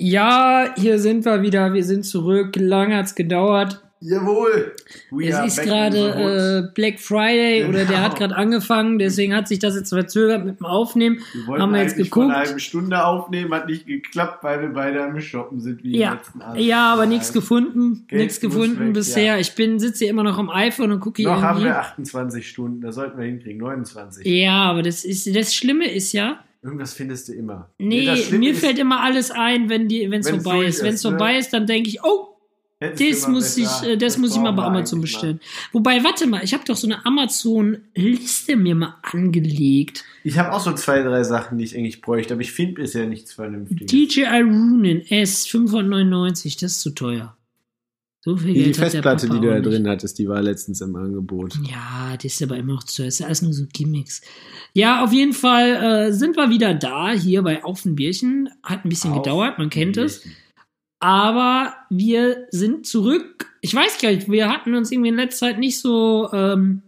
Ja, hier sind wir wieder. Wir sind zurück. Lang hat's gedauert. Jawohl. We Es ist gerade äh, Black Friday oder der Genau. hat gerade angefangen. Deswegen hat sich das jetzt verzögert mit dem Aufnehmen. wir wollten haben wir jetzt eigentlich vor geguckt. einer halben Stunde aufnehmen, hat nicht geklappt, weil wir beide am Shoppen sind wie Ja, letzten Abend. ja, aber nichts gefunden. Nichts gefunden weg, bisher. ja. Ich bin sitze hier immer noch am iPhone und gucke hier Noch haben wir 28 Stunden, da sollten wir hinkriegen, 29. Ja, aber das ist das Schlimme ist ja, Irgendwas findest du immer. nee, das Schlimme mir ist, fällt immer alles ein, wenn die wenn es Wenn's vorbei ist. Wenn es ne? vorbei ist, dann denke ich, oh, hättest Das mal muss ich, äh, das muss ich mal bei Amazon bestellen. Wobei, warte mal, ich habe doch so eine Amazon-Liste mir mal angelegt. Ich habe auch so zwei, drei Sachen, die ich eigentlich bräuchte, aber ich finde bisher nichts Vernünftiges. DJI Runin S 599, das ist zu teuer. So viel Die, Geld die Festplatte, die du da drin hattest, die war letztens im Angebot. Ja, das ist aber immer noch zu ist alles nur so Gimmicks. Ja, auf jeden Fall äh, sind wir wieder da, hier bei Auf ein Bierchen. Hat ein bisschen Auf gedauert, man kennt es. Aber wir sind zurück. Ich weiß gar nicht, wir hatten uns irgendwie in letzter Zeit nicht so ähm,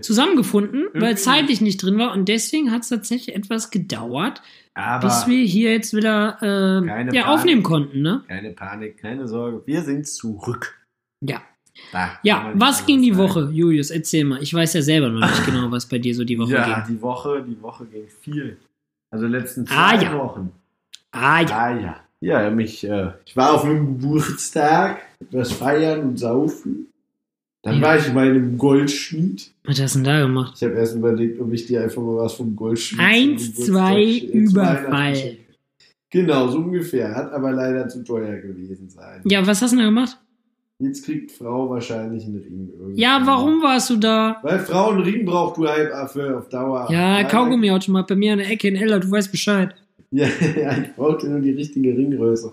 Zusammengefunden, weil Irgendwie zeitlich nicht drin war. Und deswegen hat es tatsächlich etwas gedauert, Aber bis wir hier jetzt wieder äh, ja, Panik. aufnehmen konnten. Ne? keine Panik, keine Sorge, wir sind zurück. Ja. Da Ja, was ging die anders Woche, Julius? Erzähl mal. Ich weiß ja selber noch nicht genau, was bei dir so die Woche Ja, ging. die Woche, die Woche ging viel. Also letzten zwei Ah, ja. Wochen. Ah ja. Ah ja. Ja, mich, äh, ich war auf einem Geburtstag, etwas feiern und saufen. Dann war ich bei einem Goldschmied. Was hast du denn da gemacht? Ich habe erst überlegt, ob ich dir einfach mal was vom Goldschmied Eins, zwei, Überfall. Genau, so ungefähr. Hat aber leider zu teuer gewesen sein. Ja, was hast du denn da gemacht? Jetzt kriegt Frau wahrscheinlich einen Ring. Irgendwie. Ja, warum warst du da? Weil Frau einen Ring braucht, du Halbaffe auf Dauer. Ja, Kaugummiautomat bei mir an der Ecke in Eller, du weißt Bescheid. Ja, ja, ich brauchte nur die richtige Ringgröße.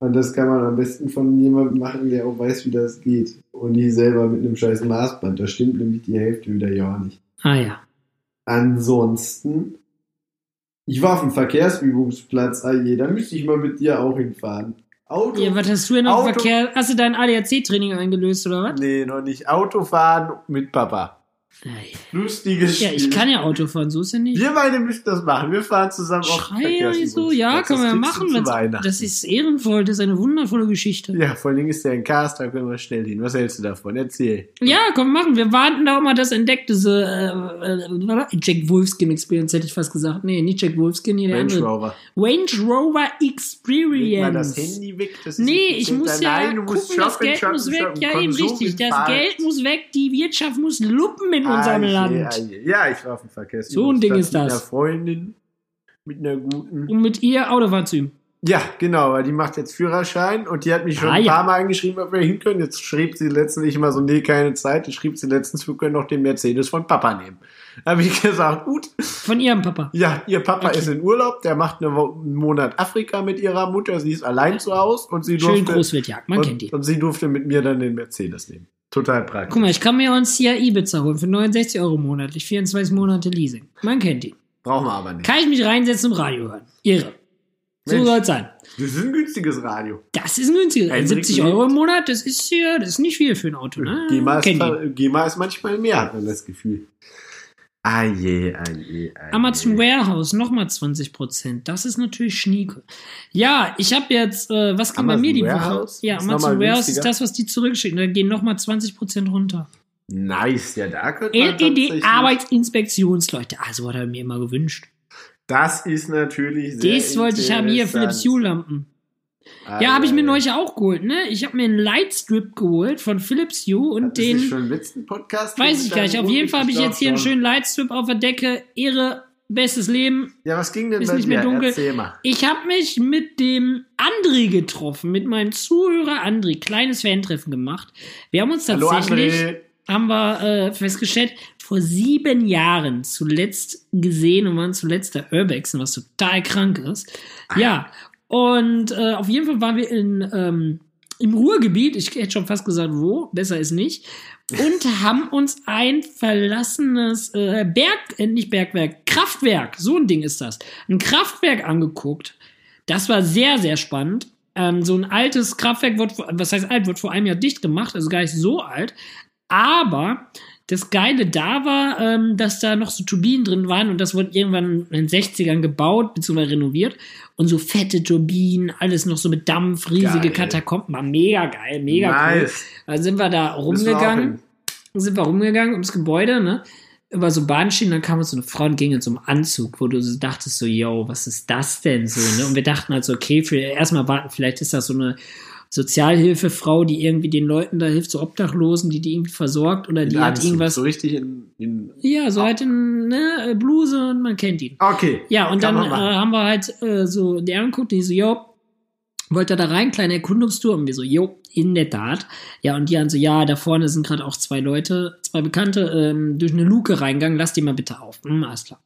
Und das kann man am besten von jemandem machen, der auch weiß, wie das geht. Und nicht selber mit einem scheiß Maßband. Da stimmt nämlich die Hälfte wieder ja nicht. Ah ja. Ansonsten, ich war auf dem Verkehrsübungsplatz, ah je, da müsste ich mal mit dir auch hinfahren. Auto. ja. Was hast du denn auf Auto- Verkehr? Hast du dein ADAC-Training eingelöst oder was? nee, noch nicht. Autofahren mit Papa. Lustiges Ja, Spiel. ich kann ja Auto fahren, so ist ja nicht. Wir beide müssen das machen. Wir fahren zusammen auf Schrei ja nicht so, ja, können wir ja machen. Das ist ehrenvoll, das ist eine wundervolle Geschichte. Ja, vor allen Dingen ist der ein Cast, da können wir schnell hin. Was hältst du davon? Erzähl. Ja, komm, machen. Wir warten da auch mal das entdeckte diese, äh, äh, Jack Wolfskin Experience, hätte ich fast gesagt. Nee, nicht Jack Wolfskin, hier Range. Rover. Range Rover Leg mal Experience. das Handy weg. Das ist Nee, ich muss ja Nein, du musst gucken, das Geld shoppen, muss weg. shoppen. Ja, eben richtig. Das. Geld muss weg. Die Wirtschaft muss luppen in unserem Ah, je, Land. ah, je. Ja, ich war auf dem Verkehrsübungsplatz So ein Ding ist Mit das. einer Freundin, mit einer guten. Um mit ihr Autofahren zu üben. Ja, genau, weil die macht jetzt Führerschein und die hat mich schon Ah, ein ja. paar Mal angeschrieben, ob wir hin können. Jetzt schrieb sie letztens immer so, nee, keine Zeit. Die schrieb sie letztens, wir können noch den Mercedes von Papa nehmen. Da habe ich gesagt, gut. Von ihrem Papa. Ja, ihr Papa Okay. ist in Urlaub, der macht einen Monat Afrika mit ihrer Mutter. Sie ist allein zu Hause und sie Schön durfte, Großwildjagd, man kennt die. und, und sie durfte mit mir dann den Mercedes nehmen. Total praktisch. Guck mal, ich kann mir uns hier Ibiza holen für 69 Euro monatlich, 24 Monate Leasing. Man kennt die. Brauchen wir aber nicht. Kann ich mich reinsetzen und Radio hören. Irre. So soll es sein. Das ist ein günstiges Radio. Das ist ein günstiges. Hendrik 70 lebt. Euro im Monat, das ist hier, das ist nicht viel für ein Auto, ne? GEMA, ist, GEMA ist manchmal mehr, hat man das Gefühl. Ah je, ah je, ah je. Amazon Warehouse, nochmal 20%. Das ist natürlich schnieke. Ja, ich habe jetzt, äh, was ging bei Amazon mir die Warehouse? Woche? Ja, Ist Amazon Warehouse ist günstiger? das, was die zurückschicken. Da gehen nochmal 20% runter. Nice, ja, da könnte man LED Arbeitsinspektionsleute. Also hat er mir immer gewünscht. Das ist natürlich sehr Das wollte ich haben. Hier, Philips interessant. Ja, habe ich mir neulich auch geholt, ne? Ich habe mir einen Lightstrip geholt von Philips Hue und Hat den schon letzten Podcast weiß ich gar nicht. Auf jeden Fall habe ich jetzt hier einen schönen. Lightstrip auf der Decke. Ehre, bestes Leben. Ja, was ging denn Ist bei nicht dir? mehr dunkel. Erzähl mal. Ich habe mich mit dem André getroffen, mit meinem Zuhörer André. Kleines Fan-Treffen gemacht. Wir haben uns Hallo tatsächlich, André. haben wir äh, festgestellt, vor sieben Jahren zuletzt gesehen und waren zuletzt der Urbexen, was total krank ist. Ja, und äh, auf jeden Fall waren wir in, ähm, im Ruhrgebiet, ich hätte schon fast gesagt, wo, besser ist nicht, und haben uns ein verlassenes äh, Berg, äh, nicht Bergwerk, Kraftwerk, so ein Ding ist das, ein Kraftwerk angeguckt. Das war sehr, sehr spannend. Ähm, so ein altes Kraftwerk wird, was heißt alt, wird vor einem Jahr dicht gemacht, also gar nicht so alt. Aber das Geile da war, ähm, dass da noch so Turbinen drin waren und das wurde irgendwann in den 60ern gebaut bzw. renoviert und so fette Turbinen, alles noch so mit Dampf, riesige Geil. Katakomben, war mega geil, mega cool. Nice. Dann sind wir da wir rumgegangen, hin. sind wir rumgegangen ums Gebäude, ne? Über so Bahnschienen, dann kam uns so eine Frau und ging in so einem Anzug, wo du so dachtest, so, yo, was ist das denn so, ne? Und wir dachten halt so, okay, für, erstmal warten, vielleicht ist das so eine Sozialhilfefrau, die irgendwie den Leuten da hilft, so Obdachlosen, die die irgendwie versorgt oder die In hat Anzug, irgendwas. So richtig in. in Ja, so halt in ne, Bluse und man kennt ihn. okay. Ja, und Kann dann äh, haben wir halt äh, so der angeguckt, die so, jo, wollt ihr da rein, kleine Erkundungstour? Und wir so, jo, in der Tat. Ja, und die dann so, ja, da vorne sind gerade auch zwei Leute, zwei Bekannte, ähm, durch eine Luke reingegangen, lass die mal bitte auf. Hm, alles klar.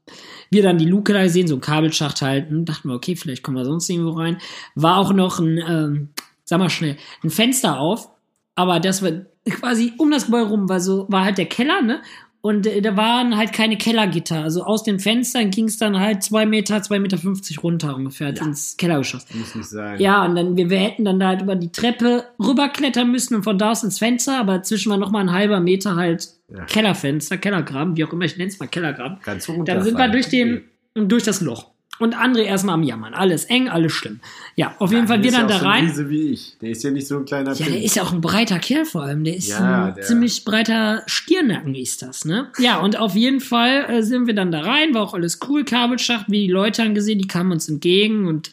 Wir dann die Luke da gesehen, so ein Kabelschacht halten, dachten wir, okay, vielleicht kommen wir sonst irgendwo rein. War auch noch ein, ähm, sag mal schnell, ein Fenster auf, aber das war quasi um das Gebäude rum, war so, war halt der Keller, ne? Und äh, da waren halt keine Kellergitter. Also aus den Fenstern ging es dann halt zwei Meter, zwei Meter fünfzig runter ungefähr ins Kellergeschoss. Muss nicht sein. Ja, und dann, wir, wir hätten dann da halt über die Treppe rüberklettern müssen und von da aus ins Fenster, aber dazwischen war nochmal ein halber Meter halt Ja. Kellerfenster, Kellergraben, wie auch immer, ich nenne es mal Kellergraben. Ganz so Dann sind wir durch den, durch das Loch. Und André erstmal am Jammern. Alles eng, alles schlimm. Ja, auf jeden Fall wir dann da rein. Riese wie ich. Der ist ja nicht so ein kleiner Ja, Typ. der ist ja auch ein breiter Kerl vor allem. Der ist Ja, ein der- ziemlich breiter Stirnacken ist das, ne? Ja, und auf jeden Fall äh, sind wir dann da rein, war auch alles cool, Kabelschacht, wie die Leute angesehen, die kamen uns entgegen und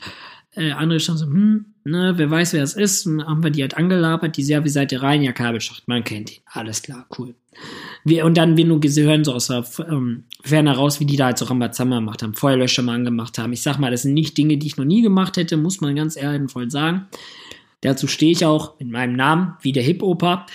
äh, andere stand so, hm, ne, wer weiß, wer es ist. Dann haben wir die halt angelabert, die ja, wie seid ihr rein? Ja, Kabelschacht, man kennt ihn. Alles klar, cool. Wir, und dann, wir nur hören so aus der ähm, Ferne raus, wie die da halt so Rambazamba gemacht haben, Feuerlöscher mal angemacht haben. Ich sag mal, das sind nicht Dinge, die ich noch nie gemacht hätte, muss man ganz ehrenvoll sagen. Dazu stehe ich auch mit meinem Namen, wie der Hip-Oper.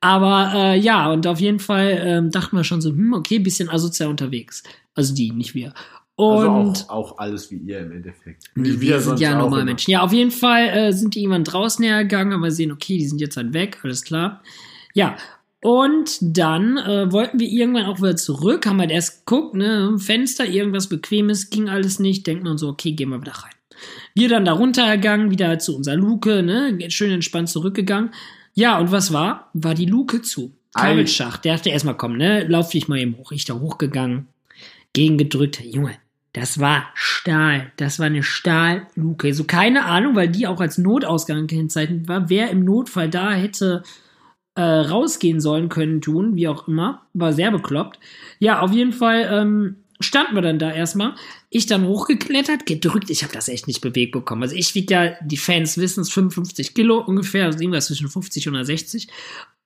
Aber äh, ja, und auf jeden Fall ähm, dachten wir schon so, hm, okay, bisschen asozial unterwegs. Also die, nicht wir. Und also auch, auch alles wie ihr im Endeffekt. Wie wir sind sonst ja normale immer. Menschen. Ja, auf jeden Fall äh, sind die irgendwann draußen hergegangen, aber sehen, okay, die sind jetzt halt weg, alles klar. Ja, und dann äh, wollten wir irgendwann auch wieder zurück, haben halt erst geguckt, ne, im Fenster, irgendwas Bequemes, ging alles nicht, denken uns so, okay, gehen wir wieder rein. Wir dann da runtergegangen, wieder zu unserer Luke, ne, schön entspannt zurückgegangen. Ja, und was war? War die Luke zu. Kabelschacht. Der dachte erstmal, komm, ne, lauf dich mal eben hoch. Ich da hochgegangen, gegengedrückt. Junge, das war Stahl. Das war eine Stahlluke. So keine Ahnung, weil die auch als Notausgang gekennzeichnet war. Wer im Notfall da hätte äh, rausgehen sollen können, tun, wie auch immer. War sehr bekloppt. Ja, auf jeden Fall ähm, standen wir dann da erstmal. Ich dann hochgeklettert, gedrückt. Ich habe das echt nicht bewegt bekommen. Also ich wiege ja, die Fans wissen es, 55 Kilo ungefähr. Also irgendwas zwischen 50 und 60.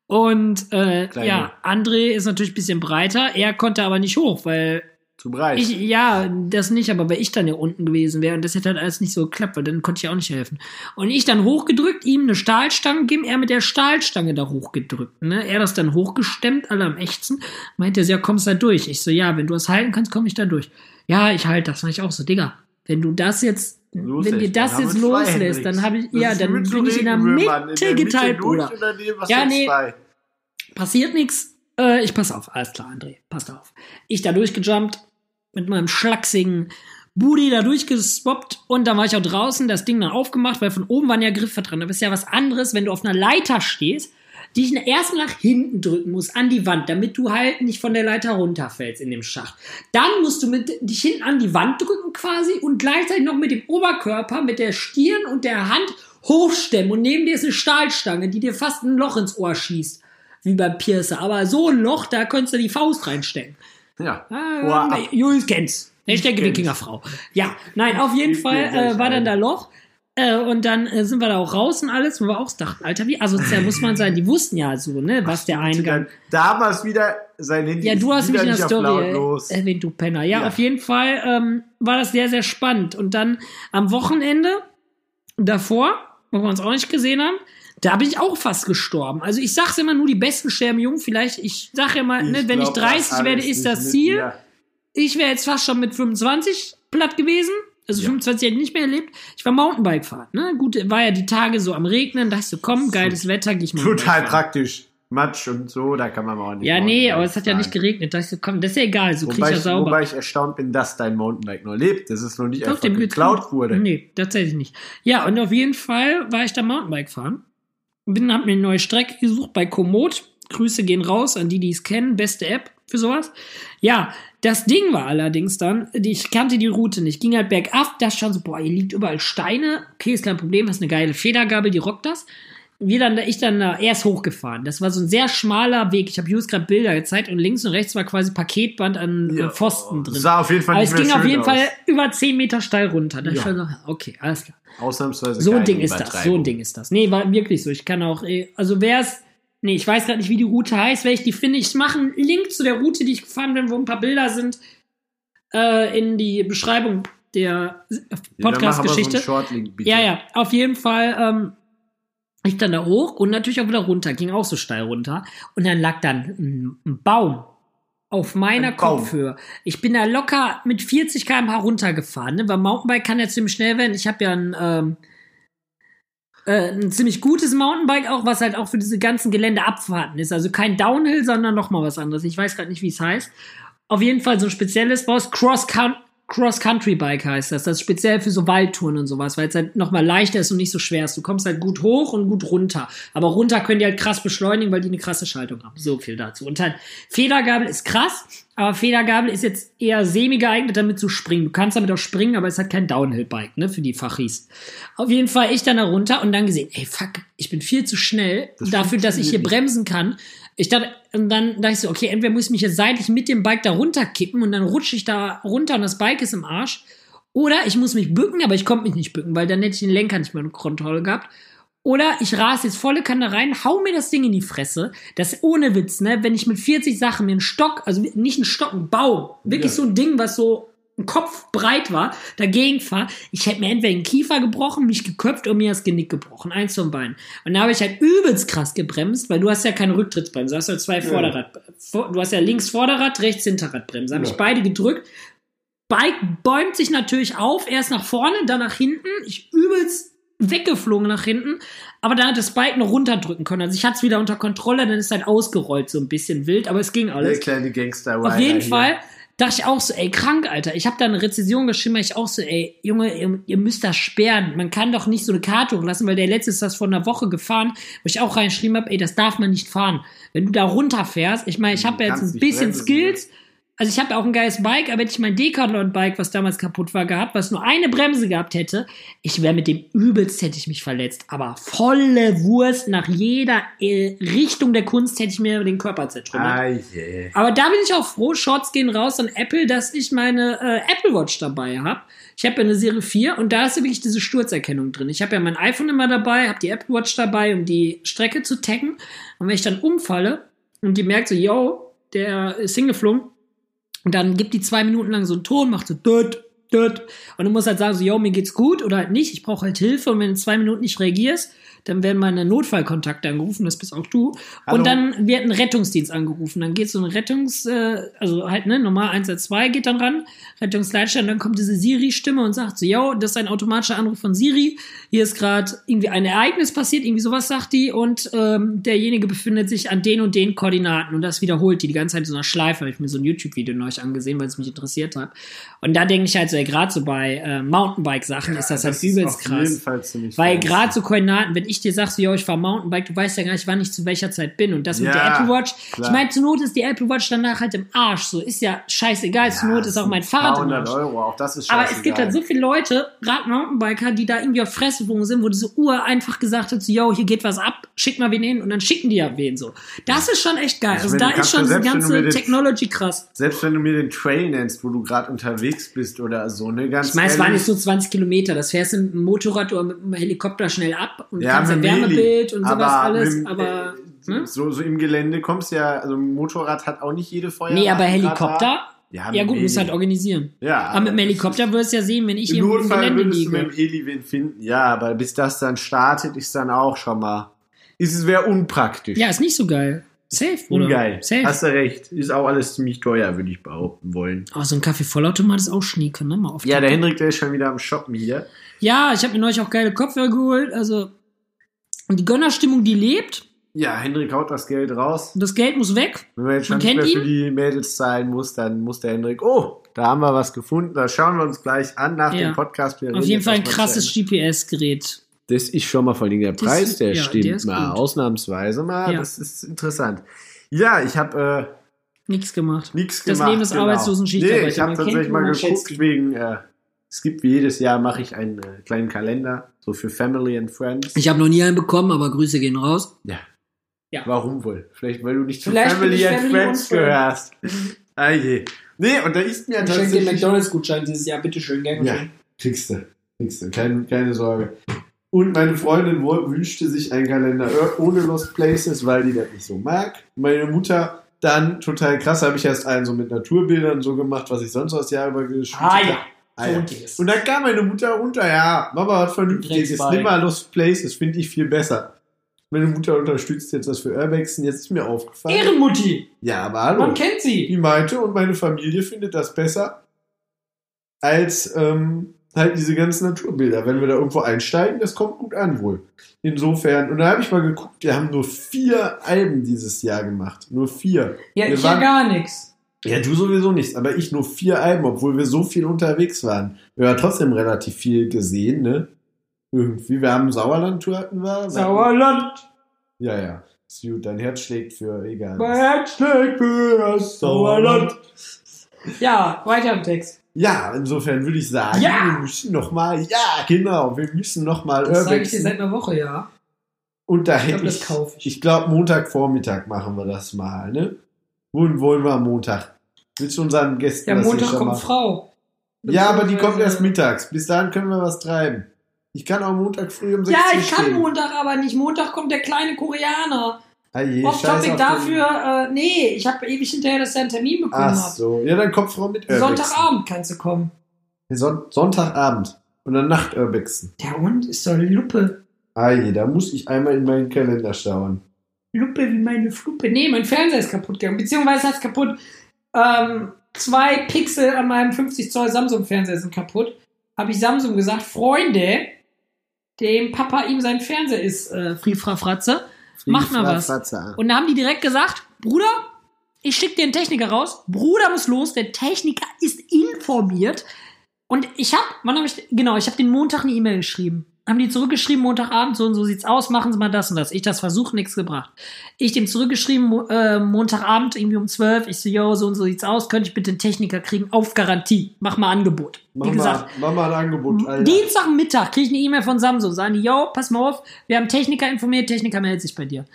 Und äh, ja, André ist natürlich ein bisschen breiter. Er konnte aber nicht hoch, weil Zu breit. ich, ja, das nicht, aber weil ich dann ja unten gewesen wäre und das hätte halt alles nicht so geklappt, weil dann konnte ich auch nicht helfen. Und ich dann hochgedrückt, ihm eine Stahlstange gegeben, er mit der Stahlstange da hochgedrückt, ne? Er das dann hochgestemmt, alle am Ächzen, meinte er, so, ja, kommst da durch. Ich so, ja, wenn du das halten kannst, komm ich da durch. Ja, ich halte das, war ich auch so, Digga, wenn du das jetzt, Loslässt, wenn dir das jetzt loslässt, dann habe ich, Das ja, dann mit so bin ich in der. Mitte In der geteilt, durch Bruder. Ja, nee. zwei. Passiert nichts. Äh, ich pass auf. Alles klar, André. Passt auf. Ich da durchgejumpt mit meinem schlachsigen Booty da durchgeswappt und dann war ich auch draußen, das Ding dann aufgemacht, weil von oben waren ja Griffe dran. Das ist ja was anderes, wenn du auf einer Leiter stehst, die ich erst nach hinten drücken muss, an die Wand, damit du halt nicht von der Leiter runterfällst in dem Schacht. Dann musst du mit, dich hinten an die Wand drücken quasi und gleichzeitig noch mit dem Oberkörper, mit der Stirn und der Hand hochstemmen und neben dir ist eine Stahlstange, die dir fast ein Loch ins Ohr schießt. Wie beim Piercer. Aber so ein Loch, da könntest du die Faust reinstecken. Ja. Wow. Julius kennt's. Hashtag. Wikingerfrau. Ja, nein, auf jeden Fall äh, war dann da Loch. Äh, und dann äh, sind wir da auch raus und alles, wo wir auch dachten, Alter, wie asozial muss man sein? Die wussten ja so, ne, was der Eingang. Damals wieder sein Handy. Ja, du hast mich in der Story äh, erwähnt, du Penner. Ja, Ja. auf jeden Fall ähm, war das sehr, sehr spannend. Und dann am Wochenende davor, wo wir uns auch nicht gesehen haben, da bin ich auch fast gestorben. Also ich sag's immer nur, die Besten sterben jung. Vielleicht, ich sag ja mal, ne, wenn ich glaub, das 30 werde, ist das Ziel. mir. Ich wäre jetzt fast schon mit 25 platt gewesen. Also Ja. 25 hätte ich nicht mehr erlebt. Ich war Mountainbike fahren. Ne? Gut, war ja die Tage so am Regnen. Da dachte ich so, komm, geiles Wetter, geh ich mal. Total praktisch. Matsch und so, da kann man auch nicht. Ja, nee, aber es hat ja nicht geregnet. Da ich so, komm, das ist ja egal, so krieg ich ja ich, sauber. wobei ich erstaunt bin, dass dein Mountainbike noch lebt. Das ist noch nicht Doch, einfach geklaut wurde. Nee, tatsächlich nicht. Ja, und auf jeden Fall war ich da Mountainbike fahren. Bin, hab mir eine neue Strecke gesucht bei Komoot. Grüße gehen raus an die, die es kennen. Beste App für sowas. Ja, das Ding war allerdings dann, ich kannte die Route nicht, ging halt bergab, da stand so, boah, hier liegt überall Steine. Okay, ist kein Problem, hast eine geile Federgabel, die rockt das. Wir dann, ich dann da erst hochgefahren. Das war so ein sehr schmaler Weg. Ich habe Just gerade Bilder gezeigt und links und rechts war quasi Paketband an äh, Ja, Pfosten drin. Sah auf jeden Fall Aber es ging auf jeden aus. Fall über 10 Meter steil runter. Da Ja. ich so, okay, alles klar. Ausnahmsweise So ein Ding ist das. So ein Ding ist das. Nee, war wirklich so. Ich kann auch, eh, also wer es, nee, ich weiß gerade nicht, wie die Route heißt, wenn ich die finde. Ich mache einen Link zu der Route, die ich gefahren bin, wo ein paar Bilder sind, äh, in die Beschreibung der Ja, dann so Podcast-Geschichte. einen Shortlink, bitte. Ja, ja, auf jeden Fall. Ähm, ich dann da hoch und natürlich auch wieder runter, ging auch so steil runter. Und dann lag dann ein, ein Baum auf meiner. Kopfhöhe. Ich bin da locker mit 40 km/h runtergefahren, ne? weil Mountainbike kann ja ziemlich schnell werden. Ich habe ja ein, ähm, äh, ein ziemlich gutes Mountainbike auch, was halt auch für diese ganzen Geländeabfahrten ist. Also kein Downhill, sondern noch mal was anderes. Ich weiß gerade nicht, wie es heißt. Auf jeden Fall so ein spezielles Baus. Cross, Coun- Cross Country Bike heißt das. Das ist speziell für so Waldtouren und sowas, weil es halt noch mal leichter ist und nicht so schwer ist. Du kommst halt gut hoch und gut runter. Aber runter können die halt krass beschleunigen, weil die eine krasse Schaltung haben. So viel dazu. Und halt Federgabel ist krass, aber Federgabel ist jetzt eher semi geeignet, damit zu springen. Du kannst damit auch springen, aber es hat kein Downhill-Bike, ne, für die Fachis. Auf jeden Fall ich dann da runter und dann gesehen, ey, fuck, ich bin viel zu schnell Das dafür, dass ich hier funktioniert bremsen kann. Ich dachte, und dann dachte ich so, okay, entweder muss ich mich jetzt seitlich mit dem Bike da runterkippen und dann rutsche ich da runter und das Bike ist im Arsch. Oder ich muss mich bücken, aber ich konnte mich nicht bücken, weil dann hätte ich den Lenker nicht mehr unter Kontrolle gehabt. Oder ich rase jetzt volle Kanne rein, hau mir das Ding in die Fresse. Das ohne Witz, ne? Wenn ich mit 40 Sachen mir einen Stock, also nicht einen Stock, einen Baum, wirklich Ja. so ein Ding, was so ein Kopf breit war, dagegen fahre, ich hätte mir entweder den Kiefer gebrochen, mich geköpft oder mir das Genick gebrochen. Eins von beiden. Und da habe ich halt übelst krass gebremst, weil du hast ja keine Rücktrittsbremse, du hast ja zwei Vorderrad. Vor- Du hast ja links Vorderrad, rechts Hinterradbremse. Habe Ja. ich beide gedrückt. Bike bäumt sich natürlich auf, erst nach vorne, dann nach hinten. Ich übelst weggeflogen nach hinten, aber dann hat das Bike noch runterdrücken können. Also ich hatte es wieder unter Kontrolle, dann ist halt ausgerollt, so ein bisschen wild, aber es ging Der alles. kleine Gangster Auf jeden Fall dachte ich auch so, ey, krank, Alter. Ich habe da eine Rezession geschrieben, ich auch so, ey, Junge, ihr, ihr müsst das sperren. Man kann doch nicht so eine Karte hochlassen, weil der letzte ist das vor einer Woche gefahren, wo ich auch reingeschrieben habe, ey, das darf man nicht fahren. Wenn du da runterfährst, ich meine, ich habe ja jetzt ein bisschen bremsen, Skills. Also ich habe ja auch ein geiles Bike, aber hätte ich mein Decathlon-Bike, was damals kaputt war, gehabt, was nur eine Bremse gehabt hätte, ich wäre mit dem übelst, hätte ich mich verletzt. Aber volle Wurst, nach jeder äh, Richtung der Kunst hätte ich mir den Körper zertrümmert. Ah, yeah. Aber da bin ich auch froh, Shorts gehen raus an Apple, dass ich meine äh, Apple Watch dabei habe. Ich habe ja eine Serie 4 und da ist ja wirklich diese Sturzerkennung drin. Ich habe ja mein iPhone immer dabei, habe die Apple Watch dabei, um die Strecke zu taggen. Und wenn ich dann umfalle und die merkt so, yo, der ist hingeflogen, und dann gibt die zwei Minuten lang so einen Ton, macht so död, död. Und du musst halt sagen, so, yo, mir geht's gut oder halt nicht. Ich brauche halt Hilfe. Und wenn du in zwei Minuten nicht reagierst, dann werden meine Notfallkontakte angerufen, das bist auch du. Hallo? Und dann wird ein Rettungsdienst angerufen. Dann geht so ein Rettungs, äh, also halt, ne, normal 112 geht dann ran, Rettungsleitstelle, und dann kommt diese Siri-Stimme und sagt so, yo, das ist ein automatischer Anruf von Siri. Hier ist gerade irgendwie ein Ereignis passiert, irgendwie sowas sagt die, und ähm, derjenige befindet sich an den und den Koordinaten. Und das wiederholt die die ganze Zeit in so einer Schleife. Habe ich mir so ein YouTube-Video neulich angesehen, weil es mich interessiert hat. Und da denke ich halt so, ey, gerade so bei äh, Mountainbike-Sachen ist das halt übelst auf krass. jeden Fall ziemlich Weil gerade so Koordinaten, wenn ich dir sag, so, yo, ich fahr Mountainbike, du weißt ja gar nicht, wann ich zu welcher Zeit bin. Und das mit Ja, der Apple Watch, klar. ich meine, zur Not ist die Apple Watch danach halt im Arsch. So, ist ja scheißegal. zur Not ist auch mein Fahrrad im 100 Arsch. Euro, auch das ist Aber scheißegal. es gibt halt so viele Leute, gerade Mountainbiker, die da irgendwie auf geflogen sind, wo diese Uhr einfach gesagt hat, so, yo, hier geht was ab, schick mal wen hin und dann schicken die ja wen so. Das ist schon echt geil. Ich Also meine, da ist schon ja diese ganze den- Technology krass. Selbst wenn du mir den Trail nennst, wo du gerade unterwegs bist oder so, ne, ganz Ich meine, es waren nicht so 20 Kilometer. Das fährst du mit dem Motorrad oder mit dem Helikopter schnell ab und Ja, dem Wärmebild und sowas Aber alles. mit aber ne? so, so im Gelände kommst du ja, also ein Motorrad hat auch nicht jede Feuerwehr. Nee, aber Helikopter? Ja, Ja, gut, dem musst halt organisieren. Ja, Aber mit dem Helikopter wirst du ja sehen, wenn ich ist- Im Gelände würdest du mit liege. dem Heli wen finden. Ja, aber bis das dann startet, ist dann auch schon mal. Ist es wäre unpraktisch. Ja, ist nicht so geil. Safe, oder? Ungeil. Safe. Hast du recht. Ist auch alles ziemlich teuer, würde ich behaupten wollen. Oh, so ein Kaffee-Vollautomat ist auch schnieke, ne? Mal auf Ja, der Hendrik, der ist schon wieder am Shoppen hier. Ja, ich habe mir neulich auch geile Kopfhörer geholt. Also, und die Gönnerstimmung, die lebt. Ja, Hendrik haut das Geld raus. Und das Geld muss weg. Wenn man jetzt schon nicht mehr für die Mädels zahlen muss, dann muss der Hendrik, oh, da haben wir was gefunden. Das schauen wir uns gleich an nach Ja. dem Podcast. Wir Auf jeden Fall ein krasses GPS-Gerät. Das ist schon mal vor allem der Das- Preis, der ja, stimmt der mal. gut. Ausnahmsweise mal. Ja. Das ist interessant. Ja, ich habe äh, Nichts gemacht. nichts Das gemacht. Leben des genau. Arbeitslosenschichtarbeiter. Nee, ich habe tatsächlich mal geguckt wegen, äh, es gibt wie jedes Jahr mache ich einen äh, kleinen Kalender, so für Family and Friends. Ich habe noch nie einen bekommen, aber Grüße gehen raus. ja. Ja. Warum wohl? Vielleicht, weil du nicht zu Vielleicht Family ich and Family Friends gehörst. Ah je. Nee, und da ist mir Ich schenke den tatsächlich... McDonalds-Gutschein dieses Jahr, bitteschön, gern Ja, kriegst du. Kriegst du. Keine, keine Sorge. Und meine Freundin wünschte sich einen Kalender ohne Lost Places, weil die das nicht so mag. Meine Mutter dann, total krass, habe ich erst einen so mit Naturbildern so gemacht, was ich sonst das Jahr über geschrieben Ah habe. Ah, ja. Montiges. Und dann kam meine Mutter runter, ja, Mama, was vernünftiges, nimm mal Lost Places, finde ich viel besser. Meine Mutter unterstützt jetzt das für Urbexen, jetzt ist mir aufgefallen. Ehrenmutti, Ja, aber hallo. man kennt sie. Die meinte und meine Familie findet das besser als ähm, halt diese ganzen Naturbilder. Wenn wir da irgendwo einsteigen, das kommt gut an wohl. Insofern, und da habe ich mal geguckt, wir haben nur vier Alben dieses Jahr gemacht. Nur vier. Ja, Wir ich ja waren- gar nichts. Ja, du sowieso nichts, aber ich nur vier Alben, obwohl wir so viel unterwegs waren. Wir haben trotzdem relativ viel gesehen, ne? Irgendwie. Wir haben Sauerland-Tour hatten wir. Sauerland, Ja, ja. Ist gut, dein Herz schlägt für egal. mein Herz schlägt für das Sauerland. Ja, weiter im Text. Ja, insofern würde ich sagen, Ja! wir müssen noch mal, ja, genau, wir müssen noch mal Das sage ich dir seit einer Woche, ja. Und da Ich hätte ich, ich. glaube, Montagvormittag machen wir das mal, ne? Wohin wollen wir am Montag? Willst du unseren Gästen Ja, Montag kommt mal- Frau. Ja, aber die kommt erst mittags. Bis dahin können wir was treiben. Ich kann auch Montag früh um 6 Ja, Uhr ich kann stehen. Montag aber nicht. Montag kommt der kleine Koreaner. Je, Off Topic dafür, äh, nee, ich habe ewig hinterher, dass er einen Termin bekommen Ach hat. so. Ja, dann kommt Frau mit Urbexen. Sonntagabend kannst du kommen. Son Sonntagabend. Und dann Nacht Urbexen. Der Hund ist doch Luppe. Je, da muss ich einmal in meinen Kalender schauen. Luppe wie meine Fluppe. Nee, mein Fernseher ist kaputt gegangen. Beziehungsweise ist kaputt. Ähm, zwei Pixel an meinem 50 Zoll Samsung-Fernseher sind kaputt. Habe ich Samsung gesagt, Freunde, dem Papa ihm sein Fernseher ist äh, Friefrafratze. Mach mal was. Fratze. Und da haben die direkt gesagt, Bruder, ich schicke dir einen Techniker raus. Bruder muss los, der Techniker ist informiert. Und ich habe, wann habe ich, genau, ich habe den Montag eine E-Mail geschrieben. Haben die zurückgeschrieben, Montagabend, so und so sieht's aus, machen Sie mal das und das. Ich das versucht, nichts gebracht. Ich dem zurückgeschrieben, äh, Montagabend, irgendwie um 12, ich so, yo, so und so sieht's aus, könnte ich bitte einen Techniker kriegen, auf Garantie. Mach mal Angebot. Mach, Wie gesagt, mal, mach mal ein Angebot, Alter. Dienstagmittag kriege ich eine E-Mail von Samsung. Sagen die, yo, pass mal auf, wir haben Techniker informiert, Techniker meldet sich bei dir.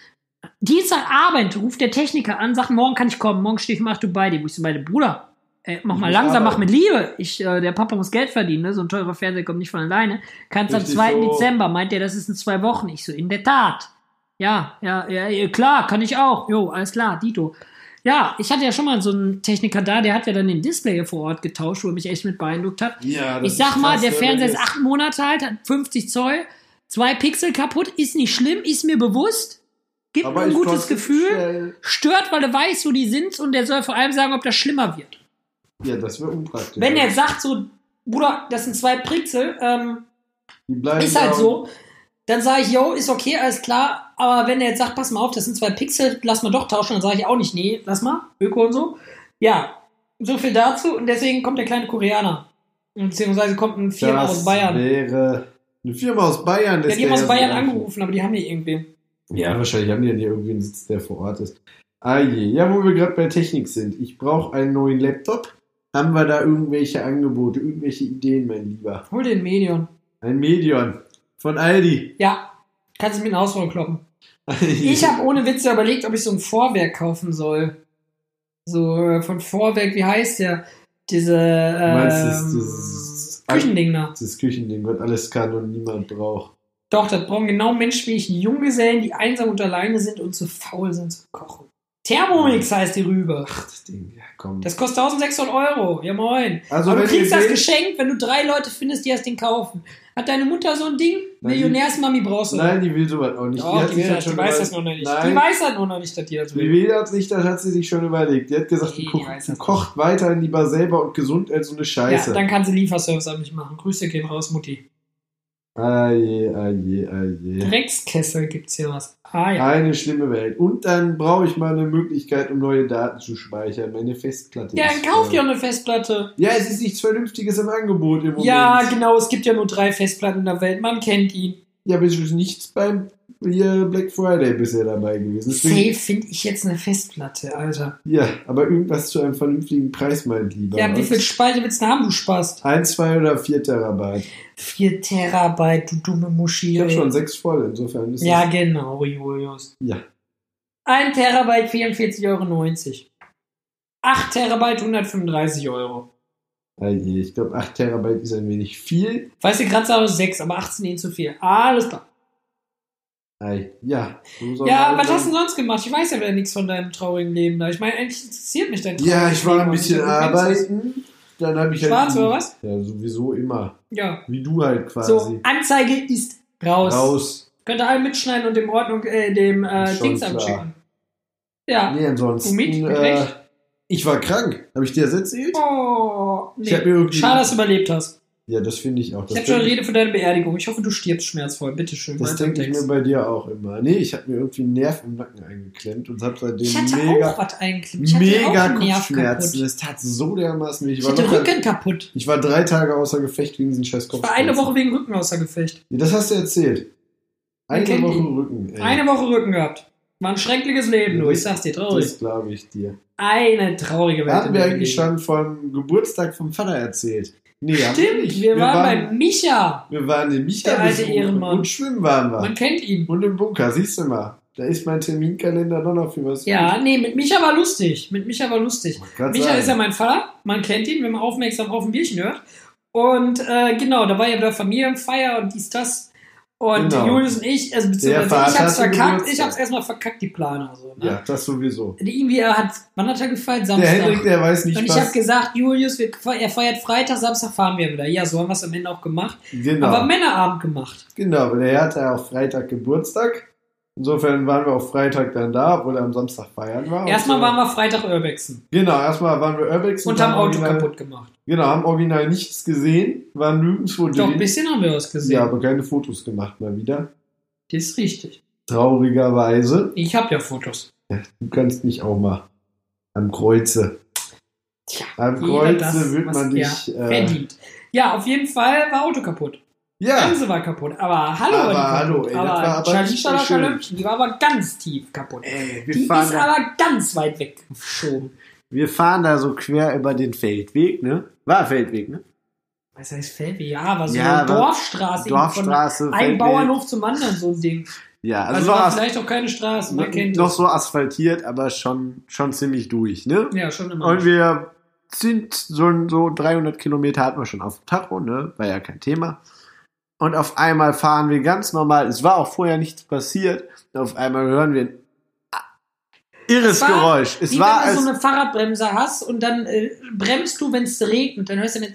Dienstagabend ruft der Techniker an, sagt, morgen kann ich kommen, morgen stehe ich um 8 Uhr bei dir. Wo ich so, meine Bruder, ey, mach Ich mal langsam, mach arbeiten. mit Liebe. Ich, äh, der Papa muss Geld verdienen, ne? so ein teurer Fernseher kommt nicht von alleine. Kannst am Richtig 2. so. Dezember, meint er, das ist in zwei Wochen. Ich so, in der Tat. Ja, ja, ja, klar, kann ich auch. Jo, alles klar, Dito. Ja, ich hatte ja schon mal so einen Techniker da, der hat ja dann den Display hier vor Ort getauscht, wo er mich echt mit beeindruckt hat. Ja, Ich sag mal, der ne, Fernseher ist acht Monate alt, hat 50 Zoll, zwei Pixel kaputt, ist nicht schlimm, ist mir bewusst, gibt mir ein gutes Gefühl, schnell- stört, weil er weiß, wo die sind und der soll vor allem sagen, ob das schlimmer wird. Ja, das wäre unpraktisch. Wenn er sagt so, Bruder, das sind zwei Pixel, ähm, Die bleiben ist halt so, dann sage ich, yo, ist okay, alles klar, aber wenn er jetzt sagt, pass mal auf, das sind zwei Pixel, lass mal doch tauschen, dann sage ich auch nicht, nee, lass mal, Öko und so. Ja, so viel dazu und deswegen kommt der kleine Koreaner. Beziehungsweise kommt eine Firma das aus Bayern. wäre eine Firma aus Bayern. Ja, die haben aus ja Bayern angerufen, aber die haben hier irgendwie. Ja, wahrscheinlich haben die dann hier irgendwie einen Sitz, der vor Ort ist. Ah je. Ja, wo wir gerade bei Technik sind. Ich brauche einen neuen Laptop. Haben wir da irgendwelche Angebote, irgendwelche Ideen, mein Lieber? Hol den Medion. Ein Medion von Aldi. Ja, kannst du mir ein Haus kloppen. Ich habe ohne Witze überlegt, ob ich so ein Vorwerk kaufen soll. So äh, von Vorwerk, wie heißt der? Diese meinst, das- ähm, das- Küchending da. Das Küchending, was alles kann und niemand braucht. Doch, das brauchen genau Menschen wie ich, Junggesellen, die einsam und alleine sind und zu faul sind zu kochen. Thermomix heißt die Rübe. Ach, das Ding, ja komm. Das kostet 1600 Euro. Ja, moin. Also, Aber du kriegst das geschenkt, wenn du drei Leute findest, die das Ding kaufen. Hat deine Mutter so ein Ding? Nein, die- Millionärsmami brauchst du. Nein, die will sowas auch nicht. Doch, die, sich will, das, die weiß das noch nicht. Nein. Die weiß halt noch nicht, dass die das Die will. will das nicht, das hat sie sich schon überlegt. Die hat gesagt, Nee, die, die kocht, weiß die das kocht weiterhin lieber selber und gesund als so eine Ja, Scheiße. dann kann sie Lieferservice an mich machen. Grüße gehen raus, Mutti. ah je, ah je, ah je. Dreckskessel gibt's hier was. Ah ja. Eine schlimme Welt. Und dann brauche ich mal eine Möglichkeit, um neue Daten zu speichern. Meine Festplatte Ja, dann kauf voll. dir auch eine Festplatte. Ja, es ist nichts Vernünftiges im Angebot im Moment. Ja, genau, es gibt ja nur drei Festplatten in der Welt. Man kennt ihn. Ja, aber es ist nichts beim hier Black Friday bisher dabei gewesen. Deswegen, Safe finde ich jetzt eine Festplatte, Alter. ja, aber irgendwas zu einem vernünftigen Preis, mein Lieber. Ja, wie viel Speicher willst du haben, du Spaß? 1, 2 oder 4 Terabyte. 4 Terabyte, du dumme Muschi. Ich habe schon 6 voll, insofern ist Ja, genau, Julius. ja. 1 Terabyte 44,90 Euro. 8 Terabyte 135 Euro. Ich glaube, 8 Terabyte ist ein wenig viel. Weißt du, gerade aber 6, aber 18 eh zu viel. Alles klar. Ei, Ja, Ja, was hast du sonst gemacht? Ich weiß ja wieder nichts von deinem traurigen Leben da. Ich meine, eigentlich interessiert mich dein trauriges Ja, ich war Leben, ein bisschen arbeiten. Dann habe ich Schwarz halt. oder was? Ja, sowieso immer. Ja. Wie du halt quasi. So, Anzeige ist raus. Raus. Könnt ihr alle mitschneiden und dem Ordnung, äh, dem äh, Dings klar. abschicken. Ja. Nee, ansonsten. Womit? Mit Äh, ich war krank. Habe ich dir das erzählt? Oh, nee. Schade, dass du überlebt hast. Ja, das finde ich auch. Ich Das habe schon eine Rede für deine Beerdigung. Ich hoffe, du stirbst schmerzvoll. Bitteschön. Das denke ich mir bei dir auch immer. Nee, ich habe mir irgendwie einen Nerv im Nacken eingeklemmt und habe seitdem Ich hatte mega, auch was eigentlich. Ich hatte mega auch Kopfschmerzen. Das tat so dermaßen weh. Ich Ich war, hatte Rücken kaputt. ich war drei Tage außer Gefecht wegen diesen scheiß Ich war Kopfschmerzen. eine Woche wegen Rücken außer Gefecht. Ja, das hast du erzählt. Eine Woche ihn. Rücken. Ey. Eine Woche Rücken gehabt. War ein schreckliches Leben, du. Ich sag's dir, traurig. Das glaube ich dir. Eine traurige Welt. Hatten in wir eigentlich schon vom Geburtstag vom Vater erzählt? Nee, Stimmt, nicht. wir, waren bei Micha. Wir waren in Micha Der alte Ehrenmann. und schwimmen waren wir. Man kennt ihn. Und im Bunker, siehst du mal. Da ist mein Terminkalender doch noch für was. Ja, nee, mit Micha war lustig. Mit Micha war lustig. Micha sagen. ist ja mein Vater. Man kennt ihn, wenn man aufmerksam auf ein Bierchen hört. Und äh, genau, da war ja wieder Familienfeier und dies, das. Und Genau. Julius und ich, also beziehungsweise ich hab's verkackt, ich hab's erstmal verkackt, die Planer. So, ne? Ja, das sowieso. Irgendwie er hat, wann hat er gefeiert? Der Samstag. Hendrik, der weiß nicht und ich was. habe gesagt, Julius, wir, er feiert Freitag, Samstag fahren wir wieder. Ja, so haben wir es am Ende auch gemacht. genau. Aber Männerabend gemacht. genau, weil er hatte ja auch Freitag Geburtstag. Insofern waren wir auch Freitag dann da, obwohl er am Samstag feiern war. Erstmal so. waren wir Freitag Urbexen Genau, erstmal waren wir Urbex und haben Auto original, kaputt gemacht. Genau, haben original nichts gesehen, waren nirgendwo Doch, ein bisschen haben wir was gesehen. Ja, aber keine Fotos gemacht mal wieder. Das ist richtig. Traurigerweise. Ich habe ja Fotos. Du kannst mich auch mal am Kreuze. Tja, Am Kreuze das, wird man dich. Äh, verdient. Ja, auf jeden Fall war Auto kaputt. Ja, Bremse war kaputt. Aber hallo Aber war die hallo, ey, das aber war aber Charlie. Lömpchen, die war aber ganz tief kaputt. Ey, wir Die fahren, ist da, aber ganz weit weggeschoben. wir fahren da so quer über den Feldweg, ne? War Feldweg, ne? Was heißt Feldweg? Ja, aber so Ja, eine Dorfstraße. Dorfstraße, Von einem. Bauernhof zum anderen, so ein Ding. Ja, also, Also, war vielleicht auch keine Straße, man kennt noch es. so asphaltiert, aber schon, schon ziemlich durch, ne? Ja, schon immer. Und wir sind so, so 300 Kilometer hatten wir schon auf dem Tacho, ne? War ja kein Thema. Und auf einmal fahren wir ganz normal. Es war auch vorher nichts passiert. Auf einmal hören wir ein irres Es war Geräusch. Es Wie war wenn du so eine Fahrradbremse hast und dann äh, bremst du, wenn es regnet. Dann hörst du das,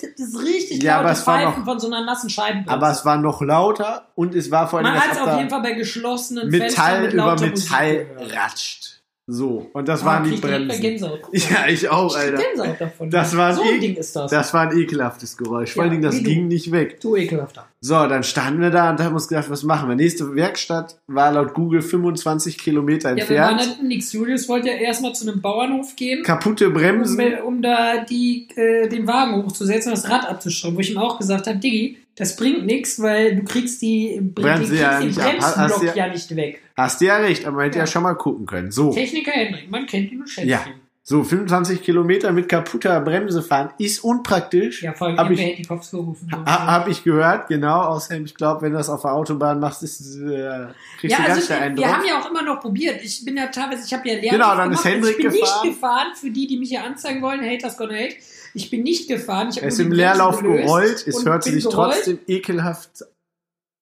das ist richtig Ja, laute aber es war Pfeifen noch- von so einer nassen Scheibenbremse. aber es war noch lauter und es war vor allem Man hat es auf jeden Fall bei geschlossenen Metall Fenstern mit über Musik Metall gehört. ratscht. So. Und das Ah, waren die Bremsen. Ja, ich auch, Alter. Gänsehaut davon. Das war so ein eh- Ding ist das. Das war ein ekelhaftes Geräusch. Vor Ja, allen Dingen, das wie du. ging nicht weg. du ekelhafter. So, dann standen wir da und haben uns gedacht, was machen wir? Nächste Werkstatt war laut Google 25 Kilometer Ja, wir waren entfernt. halt nix. Julius wollte ja erstmal zu einem Bauernhof gehen. Kaputte Um, Bremsen. um da die, äh, den Wagen hochzusetzen und das Rad abzuschrauben, wo ich ihm auch gesagt habe, Diggi, das bringt nichts, weil du kriegst die, Bremse den, ja kriegst nicht den ab. Ja- nicht weg. Hast du ja recht, aber man hätte ja. Ja. schon mal gucken können. So, Techniker Hendrik, man kennt ihn und schätzt Ja. ihn. so 25 Kilometer mit kaputter Bremse fahren ist unpraktisch. Ja, vor allem Hab ich- hätte die Kopf gerufen. Ha, Hab ich gehört, genau. Außerdem, ich glaube, wenn du das auf der Autobahn machst, ist, äh, kriegst ja, du ganz also schnell einen wir drauf. haben ja auch immer noch probiert. Ich bin ja teilweise, ich habe ja Lehrgang Genau, dann ist gemacht. Hendrik Ich bin gefahren. nicht gefahren, für die, die mich hier anzeigen wollen, Haters gonna hate. Ich bin nicht gefahren. Ich Er ist im Leerlauf gerollt. Es bin sich gerollt. trotzdem ekelhaft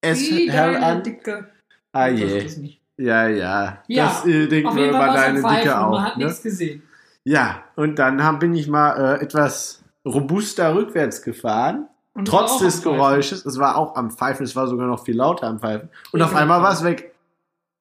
es an. Dicke. Ah je. Ja, ja. Ja, das äh, denken wir über deine Dicke und man auch. hat Ne? nichts gesehen. Ja, und dann hab, bin ich mal äh, etwas robuster rückwärts gefahren. Und Trotz auch des. Geräusches. Es war auch am Pfeifen, es war sogar noch viel lauter am Pfeifen. Und Ja, auf einmal war es weg.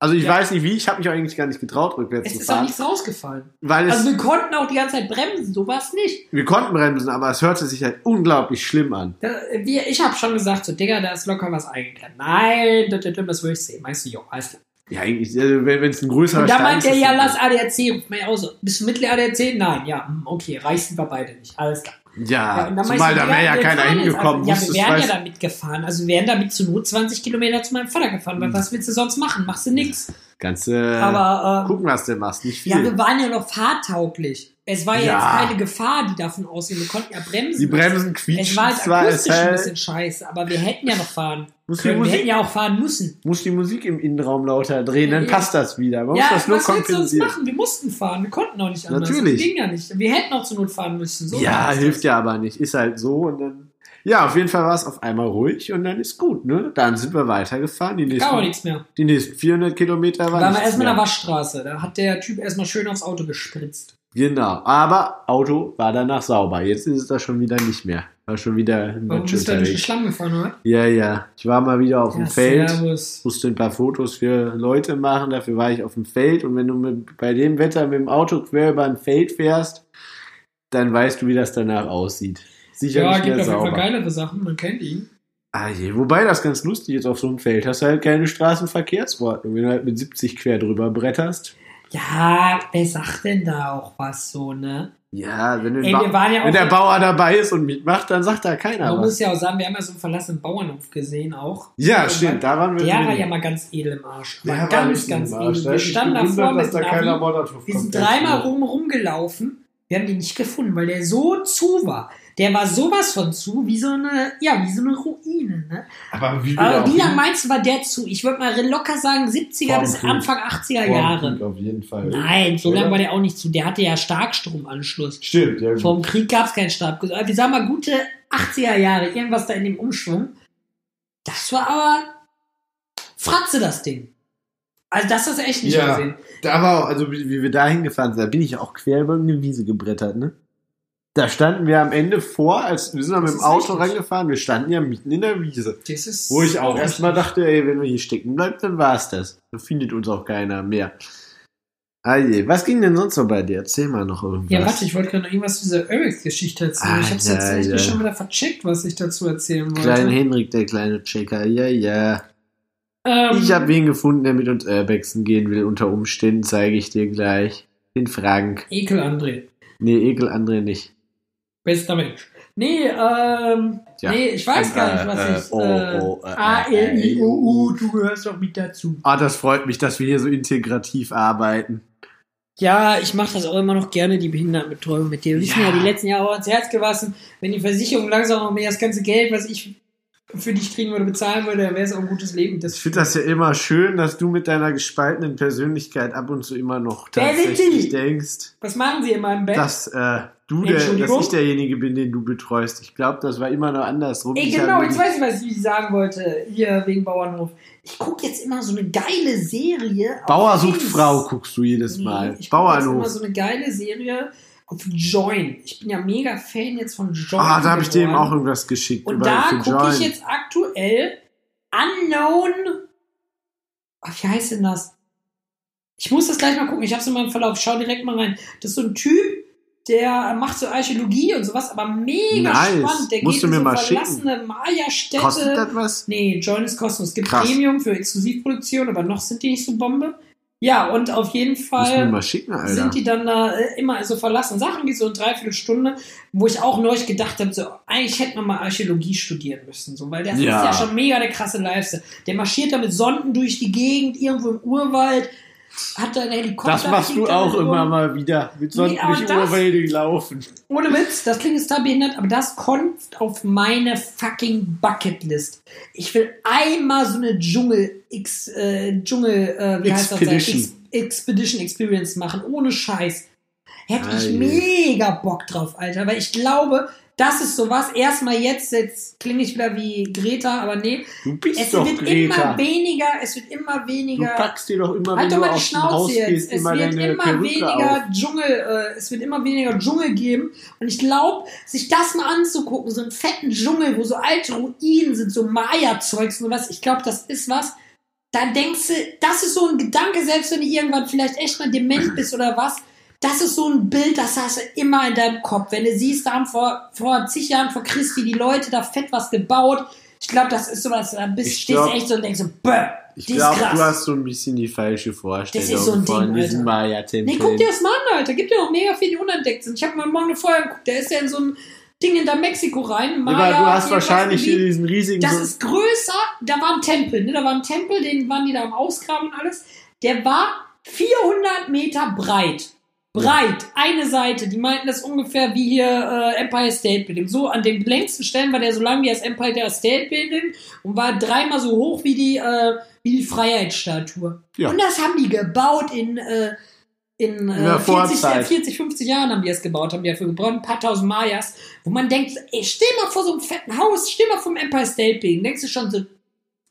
Also ich Ja. weiß nicht wie, ich habe mich auch eigentlich gar nicht getraut, rückwärts Es zu ist auch fahren. nichts rausgefallen. Weil es, Also wir konnten auch die ganze Zeit bremsen, so war es nicht. wir konnten bremsen, aber es hörte sich halt unglaublich schlimm an. Da, wir, ich habe schon gesagt, so Digga, da ist locker was eingeklemmt. Nein, das, das, das will ich sehen. Meinst du, jo, alles klar. Ja, eigentlich, äh, wenn es ein größerer Und da meint er, ja, lass ADAC. Ruft mir auch so. Bist du Mittel ADAC? Nein, ja, hm, okay, reichen wir beide nicht. Alles klar. Ja, dann zumal da wäre ja keiner hingekommen. einfach- Ja, wir wären ja damit gefahren. Also wir wären damit zu Not 20 Kilometer zu meinem Vater gefahren. Weil was willst du sonst machen? Machst du nix. Kannst Aber, ähm, gucken, was du machst. Nicht viel. Ja, wir waren ja noch fahrtauglich. Es war Ja. jetzt keine Gefahr, die davon ausging. Wir konnten ja bremsen. die Bremsen Es quietschen war jetzt es akustisch ein hält- bisschen scheiße, aber wir hätten ja noch fahren Muss können. Wir Musik- hätten ja auch fahren müssen. muss die Musik im Innenraum lauter drehen, dann Ja. passt das wieder. Man ja, muss das nur was willst du uns kompensieren. machen? Wir mussten fahren. Wir konnten auch nicht anders. Natürlich. Das ging ja nicht. Wir hätten auch zur Not fahren müssen. So ja, es hilft das. ja aber nicht. Ist halt so und dann. Ja, auf jeden Fall war es auf einmal ruhig und dann ist gut, ne? Dann sind wir weitergefahren. Die auch nächsten, nichts mehr. die nächsten 400 Kilometer Da waren wir nichts erstmal in der Waschstraße. Da hat der Typ erstmal schön aufs Auto gespritzt. Genau, aber Auto war danach sauber. Jetzt ist es da schon wieder nicht mehr. War schon wieder ein Warum bist du da durch den. Schlamm gefahren, oder? Ja, ja. Ich war mal wieder auf dem Feld. servus. musste ein paar Fotos für Leute machen, dafür war ich auf dem Feld und wenn du mit, bei dem Wetter mit dem Auto quer über ein Feld fährst, dann weißt du, wie das danach aussieht. Sicher Ja, nicht gibt mehr auf jeden Fall sauber. geilere Sachen. Man kennt ihn. Ah je, wobei das ganz lustig ist, auf so einem Feld hast du halt keine Straßenverkehrsordnung. Wenn du halt mit 70 quer drüber bretterst. Ja, wer sagt denn da auch was so, ne? Ja, wenn, du Ey, Ba- wir waren ja wenn der Bauer dabei ist und mitmacht, dann sagt da keiner Man was. muss ja auch sagen, wir haben ja so einen verlassenen Bauernhof gesehen auch. Ja, Und stimmt, da waren wir Der war ja mal ganz edel im Arsch. Der War war ganz, ganz edel. Da Wir standen davor mit da keiner Navi. Wir sind dreimal rum rumgelaufen. Wir haben den nicht gefunden, weil der so zu war. Der war sowas von zu, wie so eine, ja, wie so eine Ruine, ne? Aber wie Aber wie lange meinst du, war der zu? Ich würde mal locker sagen 70er Vor dem bis Krieg. Anfang 80er Vor Jahre. Krieg Auf jeden Fall. Nein, so lange war der auch nicht zu. Der hatte ja Starkstromanschluss. Stimmt, ja. Vor dem Krieg gab es keinen Stab. Wir sagen mal gute 80er Jahre, irgendwas da in dem Umschwung. Das war aber Fratze, das Ding. Also das hast du echt nicht Ja. gesehen. Da war auch, also wie, wie wir da hingefahren sind, da bin ich auch quer über eine Wiese gebrettert, ne? Da standen wir am Ende vor, als wir sind dann mit dem Auto richtig. rangefahren, wir standen ja mitten in der Wiese. Wo ich auch erstmal dachte, ey, wenn wir hier stecken bleiben, dann war's das. Dann findet uns auch keiner mehr. Ah je, was ging denn sonst so bei dir? Erzähl mal noch irgendwas. Ja, warte, ich wollte gerade noch irgendwas zu dieser Urbex-Geschichte erzählen. ich hab's Ah, jetzt ja, echt ja. schon wieder vercheckt, was ich dazu erzählen wollte. Kleiner Henrik, der kleine Checker, ja, ja. ähm, Ich habe wen gefunden, der mit uns Urbexen gehen will. Unter Umständen zeige ich dir gleich. Den Frank. Ekel André. Nee, Ekel André nicht. Bester Mensch. Nee, ähm, Tja. nee, ich weiß gar nicht, Äh, was äh, ich. oh, äh, oh, äh, A, L, I, O, U, du gehörst doch mit dazu. Ah, das freut mich, dass wir hier so integrativ arbeiten. Ja, ich mache das auch immer noch gerne, die Behindertenbetreuung mit dir. Wir Ja. ja die letzten Jahre auch ans Herz gewassen. Wenn die Versicherung langsam noch mehr das ganze Geld, was ich für dich kriegen würde, bezahlen würde, dann wäre es auch ein gutes Leben. Das Ich finde das ja immer schön, dass du mit deiner gespaltenen Persönlichkeit ab und zu immer noch tatsächlich denkst, was machen sie in meinem Bett? dass äh, du der, dass ich derjenige bin, den du betreust. Ich glaube, das war immer noch andersrum. Ey, genau, jetzt weiß ich, was ich sagen wollte, hier wegen Bauernhof. Ich gucke jetzt immer so eine geile Serie. Bauer sucht. Frau guckst du jedes Nee, Mal. Ich gucke jetzt immer Bauernhof. so eine geile Serie auf Join. Ich bin ja mega Fan jetzt von Join. Ah, da habe ich dem geworden. auch irgendwas geschickt. Und da gucke ich jetzt aktuell Unknown. Ach, wie heißt denn das? Ich muss das gleich mal gucken. Ich habe es in meinem Verlauf. Schau direkt mal rein. Das ist so ein Typ, der macht so Archäologie und sowas, aber mega Nice. spannend. Der Musst geht du in mir so mal schicken. verlassene Maya-Städte. Kostet das was? Nee, Join ist kostenlos. Es gibt Krass. Premium für Exklusivproduktion, aber noch sind die nicht so Bombe. Ja, und auf jeden Fall schicken, sind die dann da äh, immer so verlassen Sachen, die so eine Dreiviertelstunde, wo ich auch neulich gedacht habe, so, eigentlich hätte man mal Archäologie studieren müssen, so, weil das Ja. ist ja schon mega der krasse Lifestyle. Der marschiert da mit Sonden durch die Gegend, irgendwo im Urwald, hat da einen Helikopter. das machst du auch mit immer rum. mal wieder. Mit Sonnen Nee, Urwälder laufen. Ohne Witz, das klingt jetzt da behindert, aber das kommt auf meine fucking Bucketlist. Ich will einmal so eine Dschungel, X, äh, Dschungel, äh, wie heißt das? da? Expedition. Ex Expedition Experience machen, ohne Scheiß. Hätte ich mega Bock drauf, Alter, weil ich glaube, das ist sowas. Erstmal jetzt, jetzt klinge ich wieder wie Greta, aber nee. Du bist Es doch wird Greta. immer weniger, es wird immer Du weniger. packst dir doch immer, Halt wenn doch du mal die Schnauze jetzt. gehst, Es immer wird immer Perücke weniger auf. Dschungel, äh, es wird immer weniger Dschungel geben. Und ich glaube, sich das mal anzugucken, so einen fetten Dschungel, wo so alte Ruinen sind, so Maya-Zeugs und was, ich glaube, das ist was. Da denkst du, das ist so ein Gedanke, selbst wenn du irgendwann vielleicht echt mal dement bist oder was. Das ist so ein Bild, das hast du immer in deinem Kopf. Wenn du siehst, da haben vor, vor zig Jahren vor Christi die Leute da fett was gebaut. Ich glaube, das ist sowas, da bist, Ich stehst du glaub- echt so und denkst so, bäh, Ich glaube, du hast so ein bisschen die falsche Vorstellung Das ist so ein von Ding, diesen Alter. Maya-Tempeln. Nee, guck dir das mal an, Alter. Gibt ja noch mega viele, die unentdeckt sind. Ich habe mal morgen eine Feuer geguckt. Der ist ja in so einem Ding hinter Mexiko rein. Aber Maya, du hast wahrscheinlich hier diesen riesigen. Das so- ist größer, da war ein Tempel, ne? Da war ein Tempel, den waren die da am Ausgraben und alles. Der war 400 Meter breit. Breit, eine Seite. Die meinten das ungefähr wie hier äh, Empire State Building. So an den längsten Stellen war der so lang wie das Empire State Building und war dreimal so hoch wie die, äh, wie die Freiheitsstatue. Ja. Und das haben die gebaut in, äh, in In äh, 40, Vorzeit. 40, 50 Jahren haben die das gebaut, haben die dafür gebraucht, ein paar tausend Mayas, wo man denkt, ey, steh mal vor so einem fetten Haus, steh mal vom Empire State Building, denkst du schon so,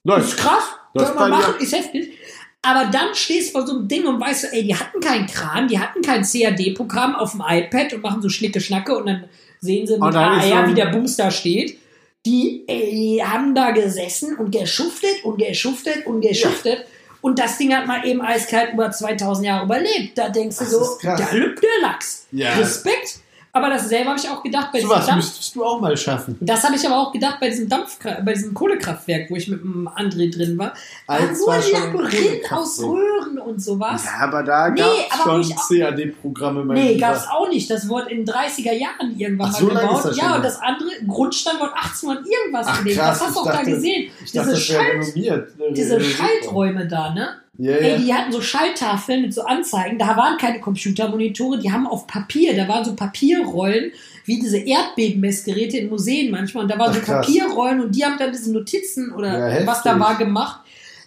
das ist krass, Das kann ja- machen, ist heftig. Aber dann stehst du vor so einem Ding und weißt du, ey, die hatten keinen Kran, die hatten kein CAD-Programm auf dem iPad und machen so Schnicke Schnacke und dann sehen sie mit ist so wie der da steht. Die, ey, die haben da gesessen und geschuftet und geschuftet und geschuftet. Und das Ding hat mal eben eiskalt über 2000 Jahre überlebt. Da denkst du Das so, ist krass. der Lüb der Lachs. Ja. Respekt. Aber dasselbe habe ich auch gedacht bei So diesem was Dampf. müsstest du auch mal schaffen. Das habe ich aber auch gedacht bei diesem Dampf, bei diesem Kohlekraftwerk, wo ich mit dem André drin war. Nur war schon ein Labyrinth aus. Röhren und sowas. Ja, aber da Nee, gab wo Schon CAD-Programme, Nee, Lieber. gab's auch nicht. Das wurde in den 30er Jahren irgendwann Ach, mal so gebaut. Ja, und das andere Grundstein wurde 1800 irgendwas Ach, gelegt. krass, Das hast du auch da dachte- gesehen. Ich dachte, Diese, Schalt, renommiert. diese Äh, Schalträume da, ne? Ja, Ey, die hatten so Schalltafeln mit so Anzeigen. Da waren keine Computermonitore, die haben auf Papier, da waren so Papierrollen, wie diese Erdbebenmessgeräte in Museen manchmal. Und da waren Ach, so krass. Papierrollen und die haben dann diese Notizen oder Ja, was da war gemacht.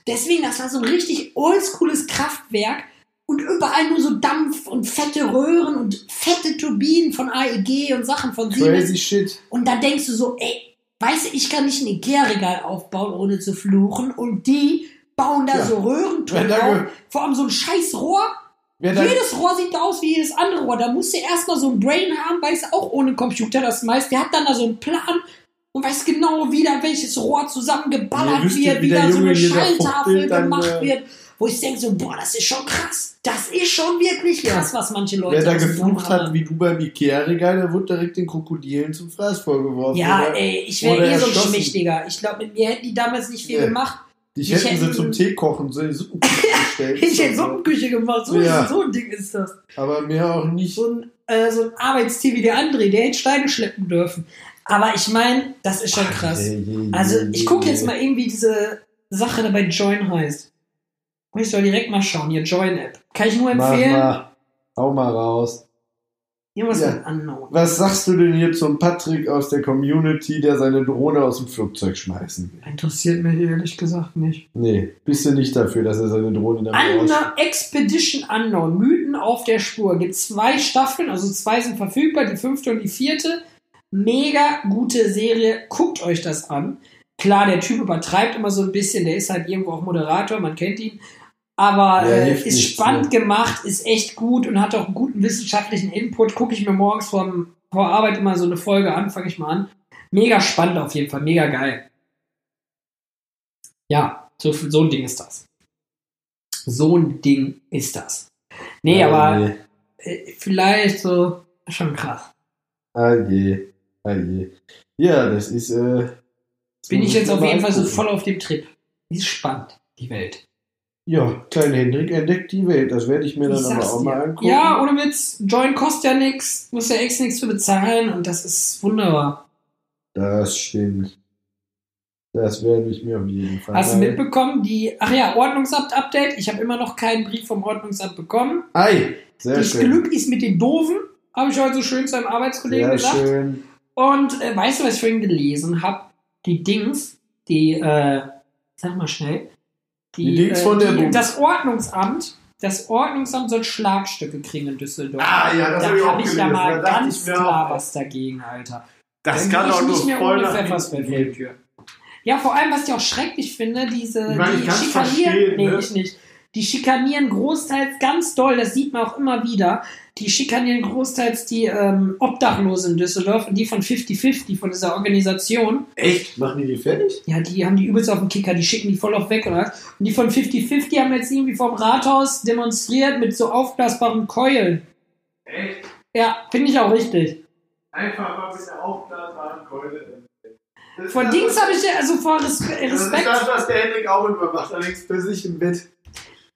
Deswegen, das war so ein richtig oldschooles Kraftwerk und überall nur so Dampf und fette Röhren und fette Turbinen von AEG und Sachen von Siemens. Crazy shit. Und dann denkst du so, ey, weißt du, ich kann nicht ein Ikea-Regal aufbauen, ohne zu fluchen. Und die bauen da Ja. so Röhrentürme auf. Vor allem so ein scheiß Rohr. Jedes Rohr sieht aus wie jedes andere Rohr. Da musst du erstmal so ein Brain haben, weißt du, auch ohne Computer das meist. Der hat dann da so einen Plan und weiß genau, wie da welches Rohr zusammengeballert wüsstet, wird, wie da so eine Schalltafel dann, gemacht äh, wird. Wo ich denke so, boah, das ist schon krass. Das ist schon wirklich krass, was manche Leute wer da geflucht hat, wie du beim Ikea-Regal, der wurde direkt den Krokodilen zum Fraß vorgeworfen. Ja, oder? ey, ich wäre eh so ein. Schmächtiger. Ich glaube, mit mir hätten die damals nicht viel Ja. gemacht. Dich ich hätten sie hätte- zum Tee kochen, so in die Suppenküche gestellt. Ich hätte Suppenküche gemacht. So, Ja. so ein Ding ist das. Aber mehr auch nicht. So ein, äh, so ein Arbeitstier wie der André, der hätte Steine schleppen dürfen. Aber ich meine, das ist schon krass. Je, je, Also, ich gucke je. jetzt mal irgendwie diese Sache da bei Join heißt. Ich soll direkt mal schauen, hier Join-App. Kann ich nur Mach empfehlen. mal. Hau mal raus. Irgendwas Ja. mit Unknown. Was sagst du denn hier zum Patrick aus der Community, der seine Drohne aus dem Flugzeug schmeißen will? Interessiert mich ehrlich gesagt nicht. Nee, bist du nicht dafür, dass er seine Drohne damit raus... Expedition Unknown, Mythen auf der Spur. Gibt zwei Staffeln, also zwei sind verfügbar, die fünfte und die vierte. Mega gute Serie, guckt euch das an. Klar, der Typ übertreibt immer so ein bisschen, der ist halt irgendwo auch Moderator, man kennt ihn. Aber Ja, äh, ist nichts, spannend ne? gemacht, ist echt gut und hat auch einen guten wissenschaftlichen Input. Gucke ich mir morgens vorm, vor Arbeit immer so eine Folge an, fange ich mal an. Mega spannend auf jeden Fall, mega geil. Ja, so, so ein Ding ist das. So ein Ding ist das. Nee, Ja, aber nee. äh, vielleicht so schon krass. Ah je, ah je. Ja, das ist... Äh, das Bin ich jetzt auf jeden Fall so voll auf dem Trip. Ist spannend, die Welt. Ja, klein Hendrik entdeckt die Welt. Das werde ich mir Ich dann aber auch dir. mal angucken. Ja, ohne Witz. Join kostet ja nichts, muss ja extra nichts für bezahlen und das ist wunderbar. Das stimmt. Das werde ich mir auf jeden Fall. Hast du mitbekommen, die, ach ja, Ordnungsamt-Update. Ich habe immer noch keinen Brief vom Ordnungsamt bekommen. Ei, sehr Das schön. Glück ist mit den Doofen, habe ich heute so schön zu einem Arbeitskollegen Sehr gesagt. schön. Und äh, weißt du, was ich vorhin gelesen habe? Die Dings, die, äh, sag mal schnell, Die Dings von der die, das Ordnungsamt, das Ordnungsamt soll Schlagstücke kriegen in Düsseldorf. Ah, ja, das da hab ich habe ich ja mal Da ganz klar auch, was dagegen, Alter. Das Dann kann auch nur nicht mehr voll nach hinten die. Ja, vor allem, was ich auch schrecklich finde, diese, Ich meine, die schikanieren, nee, ne? ich nicht. Die schikanieren großteils ganz doll, das sieht man auch immer wieder. Die schikanieren großteils die ähm, Obdachlosen in Düsseldorf und die von 50-50, von dieser Organisation. Echt? Machen die die fertig? Ja, die haben die übelst auf den Kicker, die schicken die voll auf weg, oder? was? Und die von 50-50 haben jetzt irgendwie vom Rathaus demonstriert mit so aufblasbaren Keulen. Echt? Ja, finde ich auch richtig. Einfach mal mit der aufblasbaren Keule. Vor ist Dings habe ich ja, also vor Respe Das ist Respekt. das, was der Hendrik auch immer macht, allerdings für sich im Bett.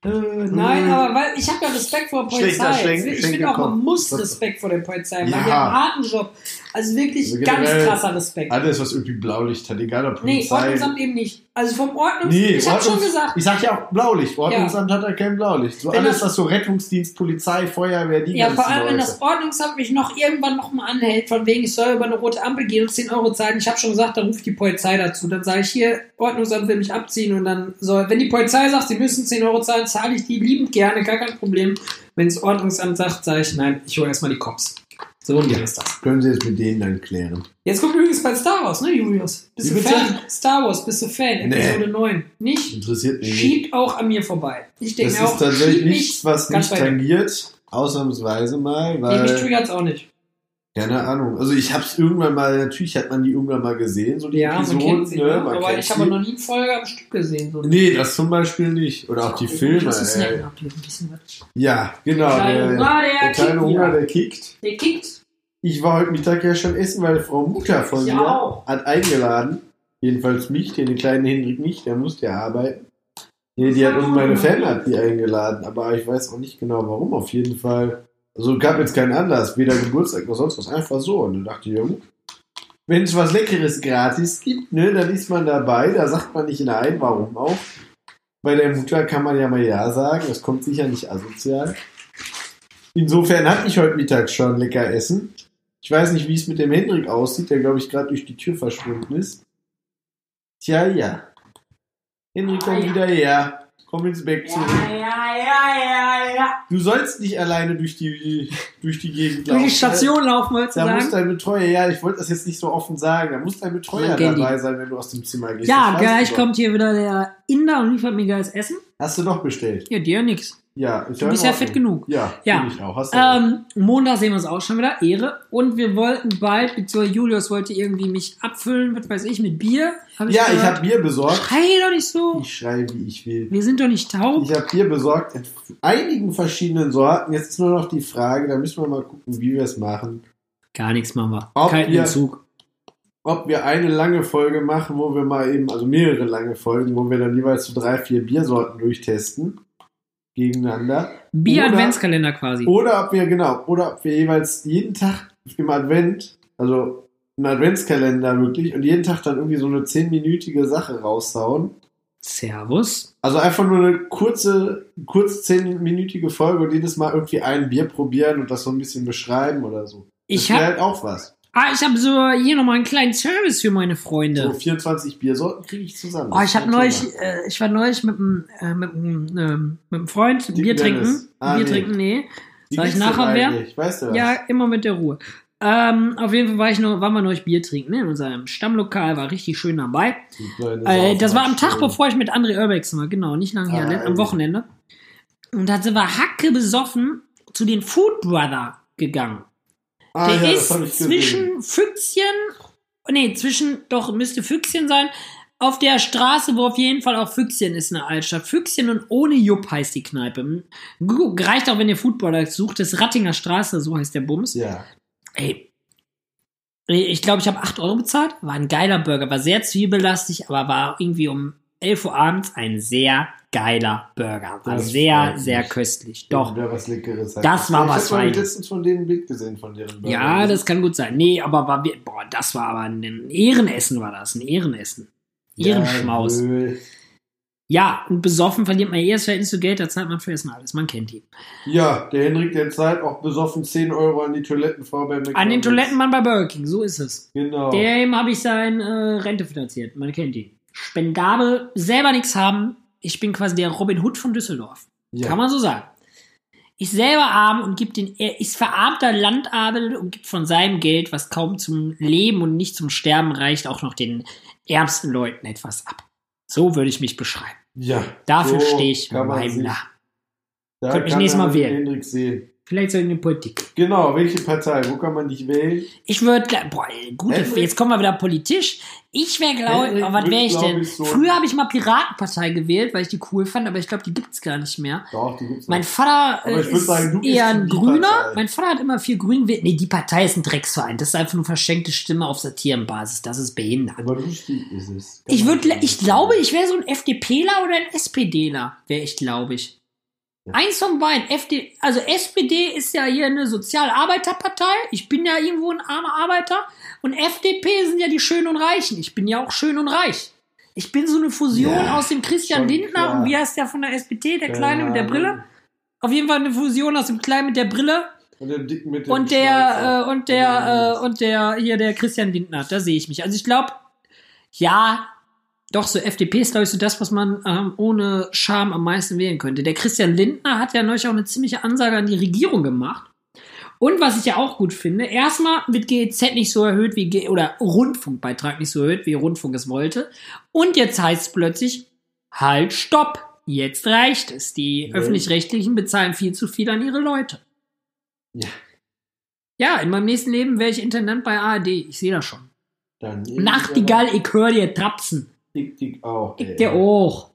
Äh, nein, aber weil ich habe ja Respekt vor der Polizei. Schenk- ich Schenkel finde auch, man muss Respekt vor der Polizei haben. Ja. weil die haben einen harten Job. Also wirklich Also ganz krasser Respekt. Alles, was irgendwie Blaulicht hat, egal ob Nee, Polizei. Ordnungsamt eben nicht. Also vom Ordnungsamt, Nee, ich habe schon gesagt, Ich sag ja auch Blaulicht. Ordnungsamt hat ja kein Blaulicht. So Wenn alles, das- was so Rettungsdienst, Polizei, Feuerwehr, die ja, vor allem wenn Leute. das Ordnungsamt mich noch irgendwann noch mal anhält, von wegen ich soll über eine rote Ampel gehen und 10 Euro zahlen. Ich habe schon gesagt, dann ruft die Polizei dazu. Dann sage ich hier, Ordnungsamt will mich abziehen und dann soll, wenn die Polizei sagt, sie müssen 10 Euro zahlen, zahle ich die liebend gerne, gar kein Problem. Wenn das Ordnungsamt sagt, sage ich, nein, ich hole erstmal die Cops. So und ist das. Können Sie jetzt mit denen dann klären. Jetzt kommt übrigens bei Star Wars, ne, Julius? Bist du? Fan? Star Wars, bist du Fan? Nee. Episode 9. Nicht? Interessiert mich nicht. Schiebt auch an mir vorbei. Ich denke Das mir ist auch, tatsächlich nichts, was mich tangiert. Ausnahmsweise mal, Nee, mich weil. triggert's auch nicht. Keine Ahnung. Also ich hab's irgendwann mal, natürlich hat man die irgendwann mal gesehen, so die Ja, Episoden, sie, ne? ne? Man aber ich habe noch nie eine Folge am Stück gesehen. So Nee, das zum Beispiel nicht. Oder auch die Filme. Ey. Ja, genau. Kleine Der, Hunger, der der kleine Hunger, der kickt. Der kickt. Ich war heute Mittag ja schon essen, weil Frau Mutter von Ich mir auch. hat eingeladen. Jedenfalls mich, den kleinen Hendrik nicht, der musste ja arbeiten. Nee, die hat und meine Fan hat die eingeladen, aber ich weiß auch nicht genau warum. Auf jeden Fall. Also gab jetzt keinen Anlass, weder Geburtstag noch sonst was, einfach so. Und dann dachte ich, ja, gut. wenn es was Leckeres gratis gibt, ne, dann ist man dabei, da sagt man nicht nein, warum auch. Bei der Mutter kann man ja mal ja sagen, das kommt sicher nicht asozial. Insofern hatte ich heute Mittag schon lecker Essen. Ich weiß nicht, wie es mit dem Hendrik aussieht, der glaube ich gerade durch die Tür verschwunden ist. Tja, ja. Hendrik, komm Ah, ja. wieder her. Komm ins Bett zurück. ja, ja, ja, ja. Du sollst nicht alleine durch die, durch die Gegend Durch laufen. die Station laufen, wolltest du Da muss sagen? dein Betreuer, ja, ich wollte das jetzt nicht so offen sagen, da muss dein Betreuer dabei sein, wenn du aus dem Zimmer gehst. Ja, gleich kommt hier wieder der Inder und liefert mir geiles Essen. Hast du doch bestellt. Ja, dir nix. Ja, ist Du bist ja fett genug. Ja, Ja. ich auch. Hast du. Ähm, Montag sehen wir uns auch schon wieder. Ehre. Und wir wollten bald, beziehungsweise Julius wollte irgendwie mich abfüllen, was weiß ich, mit Bier. Hab ja, ich gehört. habe Bier besorgt. Schrei doch nicht so. Ich schreie, wie ich will. Wir sind doch nicht taub. Ich habe Bier besorgt in einigen verschiedenen Sorten. Jetzt ist nur noch die Frage, da müssen wir mal gucken, wie wir es machen. Gar nichts machen wir. Ob Kein wir- Entzug. Ob wir eine lange Folge machen, wo wir mal eben, also mehrere lange Folgen, wo wir dann jeweils so drei, vier Biersorten durchtesten. Gegeneinander. Bier-Adventskalender quasi. Oder ob wir, genau, oder ob wir jeweils jeden Tag im Advent, also einen Adventskalender wirklich, und jeden Tag dann irgendwie so eine zehnminütige Sache raushauen. Servus. Also einfach nur eine kurze, kurz zehnminütige Folge und jedes Mal irgendwie ein Bier probieren und das so ein bisschen beschreiben oder so. Ich das wäre hab, halt auch was. Ah, ich habe so hier nochmal einen kleinen Service für meine So Freunde. 24 Biersorten kriege ich zusammen. Oh, ich habe neulich, äh, ich war neulich mit einem äh, mit einem, mit einem Freund Dicken Bier Dennis. trinken. Ah, Bier nee. trinken, nee. Soll ich nachher eigentlich? Weißt du was? Ja, immer mit der Ruhe. Ähm, auf jeden Fall war ich noch, waren wir neulich Bier trinken, ne? In unserem Stammlokal, war richtig schön dabei. Äh, das war am Tag, schön. bevor ich mit André Urbexen war, genau, nicht lange her, Ah, le- am ehrlich. Wochenende. Und da sind wir hacke besoffen zu den Food Brother gegangen. Ah, Der ja, ist ich gesehen. zwischen Füchschen, nee, zwischen, doch, müsste Füchschen sein, auf der Straße, wo auf jeden Fall auch Füchschen ist, eine Altstadt. Füchschen und ohne Jupp heißt die Kneipe. Reicht auch, wenn ihr Footballer sucht, das ist Rattinger Straße, so heißt der Bums. Ja. Ey, ich glaube, ich habe 8 Euro bezahlt. War ein geiler Burger, war sehr zwiebellastig, aber war irgendwie um 11 Uhr abends ein sehr geiler Burger. War Das sehr, sehr mich. köstlich. Doch. Wieder was Leckeres. Das war ich was Ich habe Feines. letztens von denen ein Bild gesehen, von deren Burger. Ja, das kann gut sein. Nee, aber war, boah, das war aber ein Ehrenessen war das, ein Ehrenessen. Ehrenschmaus. Ja, Jawohl. und besoffen verliert man eh das Verhältnis zu Geld, da zahlt man für Essen alles. Man kennt ihn. Ja, der Henrik, der zahlt auch besoffen 10 Euro an die Toilettenfrau bei McDonald's. An den Toilettenmann bei Burger King, so ist es. Genau. Dem habe ich seine äh, Rente finanziert. Man kennt ihn. Spendabel, selber nichts haben. Ich bin quasi der Robin Hood von Düsseldorf. ja. Kann man so sagen. Ist selber arm und gibt den, er ist verarmter Landadel und gibt von seinem Geld, was kaum zum Leben und nicht zum Sterben reicht, auch noch den ärmsten Leuten etwas ab. So würde ich mich beschreiben. ja. Dafür So stehe ich man meinem Namen. Da Könnt mich nächstes Mal wählen. Hendrik. Vielleicht ich in die Politik. Genau, welche Partei? Wo kann man dich wählen? Ich würde, boah, gute, Henrik- jetzt kommen wir wieder politisch. Ich wäre, glaube ich, was wird, wäre ich denn? ich, so- Früher habe ich mal Piratenpartei gewählt, weil ich die cool fand, aber ich glaube, die gibt's gar nicht mehr. Doch, die gibt's Mein noch. Vater Aber äh, würd ist sagen, eher ein Grüner. Partei. Mein Vater hat immer viel Grün gewählt. Nee, die Partei ist ein Drecksverein. Das ist einfach nur verschenkte Stimme auf Satirenbasis. Das ist behindert. Aber lustig ist es. Kann Ich würde, sagen. ich glaube, ich wäre so ein FDPler oder ein SPDler. Wäre ich, glaube ich. Eins von beiden. FD, also SPD ist ja hier eine Sozialarbeiterpartei. Ich bin ja irgendwo ein armer Arbeiter. Und FDP sind ja die Schönen und Reichen. Ich bin ja auch schön und reich. Ich bin so eine Fusion Ja, aus dem Christian Lindner klar. und wie heißt der von der SPD, der Keine Kleine mit der Ahnung. Brille? Auf jeden Fall eine Fusion aus dem Kleinen mit der Brille Und der Dick mit dem und der äh, und der äh, und der hier der Christian Lindner. Da sehe ich mich. Also ich glaube, ja, doch so FDP ist glaube ich so das, was man ähm, ohne Scham am meisten wählen könnte. Der Christian Lindner hat ja neulich auch eine ziemliche Ansage an die Regierung gemacht. Und was ich ja auch gut finde, erstmal wird GEZ nicht so erhöht wie G oder Rundfunkbeitrag nicht so erhöht, wie Rundfunk es wollte. Und jetzt heißt es plötzlich, halt, stopp, jetzt reicht es. Die Ja. öffentlich-rechtlichen bezahlen viel zu viel an ihre Leute. Ja. Ja, in meinem nächsten Leben wäre ich Intendant bei ARD. Ich sehe das schon. Nachtigall, ich höre dir trapsen. Dick, dick auch. Ich ey. dir auch.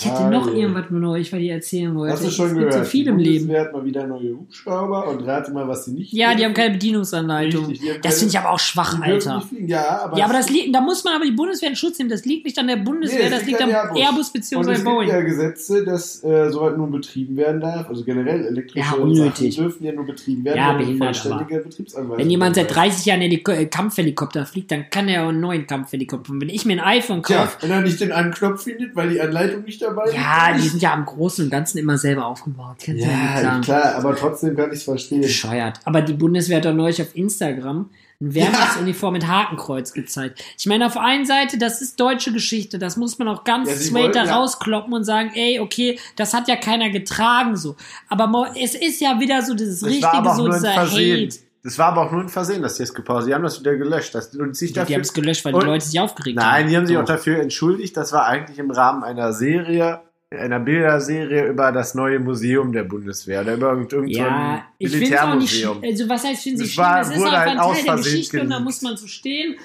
Ich hätte Ah, noch je. irgendwas was ich erzählen wollte. Hast du schon es gibt gehört? so viel die im Leben. Bundeswehr hat mal wieder neue Hubschrauber und rate mal, was sie nicht Ja, die haben keine Bedienungsanleitung. Richtig, die Das finde ich aber auch schwach, die Alter. Ja, aber, Ja, aber das liegt, da muss man aber die Bundeswehr in Schutz nehmen. Das liegt nicht an der Bundeswehr, Nee, das liegt am an Airbus, es bzw. gibt Boeing. ja Gesetze, dass äh, sowas nur betrieben werden darf. Also generell elektrische Ja, unnötig. Sachen dürfen ja nur betrieben werden, Ja, behindert, Betriebsanweisung Wenn jemand seit dabei ist. 30 Jahren in die Kampfhelikopter fliegt, dann kann er auch einen neuen Kampfhelikopter. Und wenn ich mir ein iPhone kaufe, wenn er nicht den einen Knopf findet, weil die Anleitung nicht ist. ja, die sind ja am Großen und Ganzen immer selber aufgebaut. Kannst ja Ja, klar, aber trotzdem kann ich es verstehen. Bescheuert. Aber die Bundeswehr hat doch neulich auf Instagram eine Wehrmachtsuniform mit Hakenkreuz gezeigt. Ich meine, auf einen Seite, das ist deutsche Geschichte, das muss man auch ganz Ja, straight da ja. rauskloppen und sagen, ey, okay, das hat ja keiner getragen so. Aber es ist ja wieder so dieses Das richtige, so ein dieser. Hate. Das war aber auch nur ein Versehen, dass die es gepostet haben. Die haben das wieder gelöscht. Das, und sich Die, dafür, die haben es gelöscht, weil die Leute sich aufgeregt Nein, haben. die haben sich Doch. auch dafür entschuldigt. Das war eigentlich im Rahmen einer Serie, einer Bilderserie über das neue Museum der Bundeswehr oder über irgend- irgendein Ja, ich finde es auch nicht Militärmuseum. Also, was heißt, finden Sie Das schlimm? war- Das ist einfach halt ein Teil der Geschichte und da muss man zu stehen.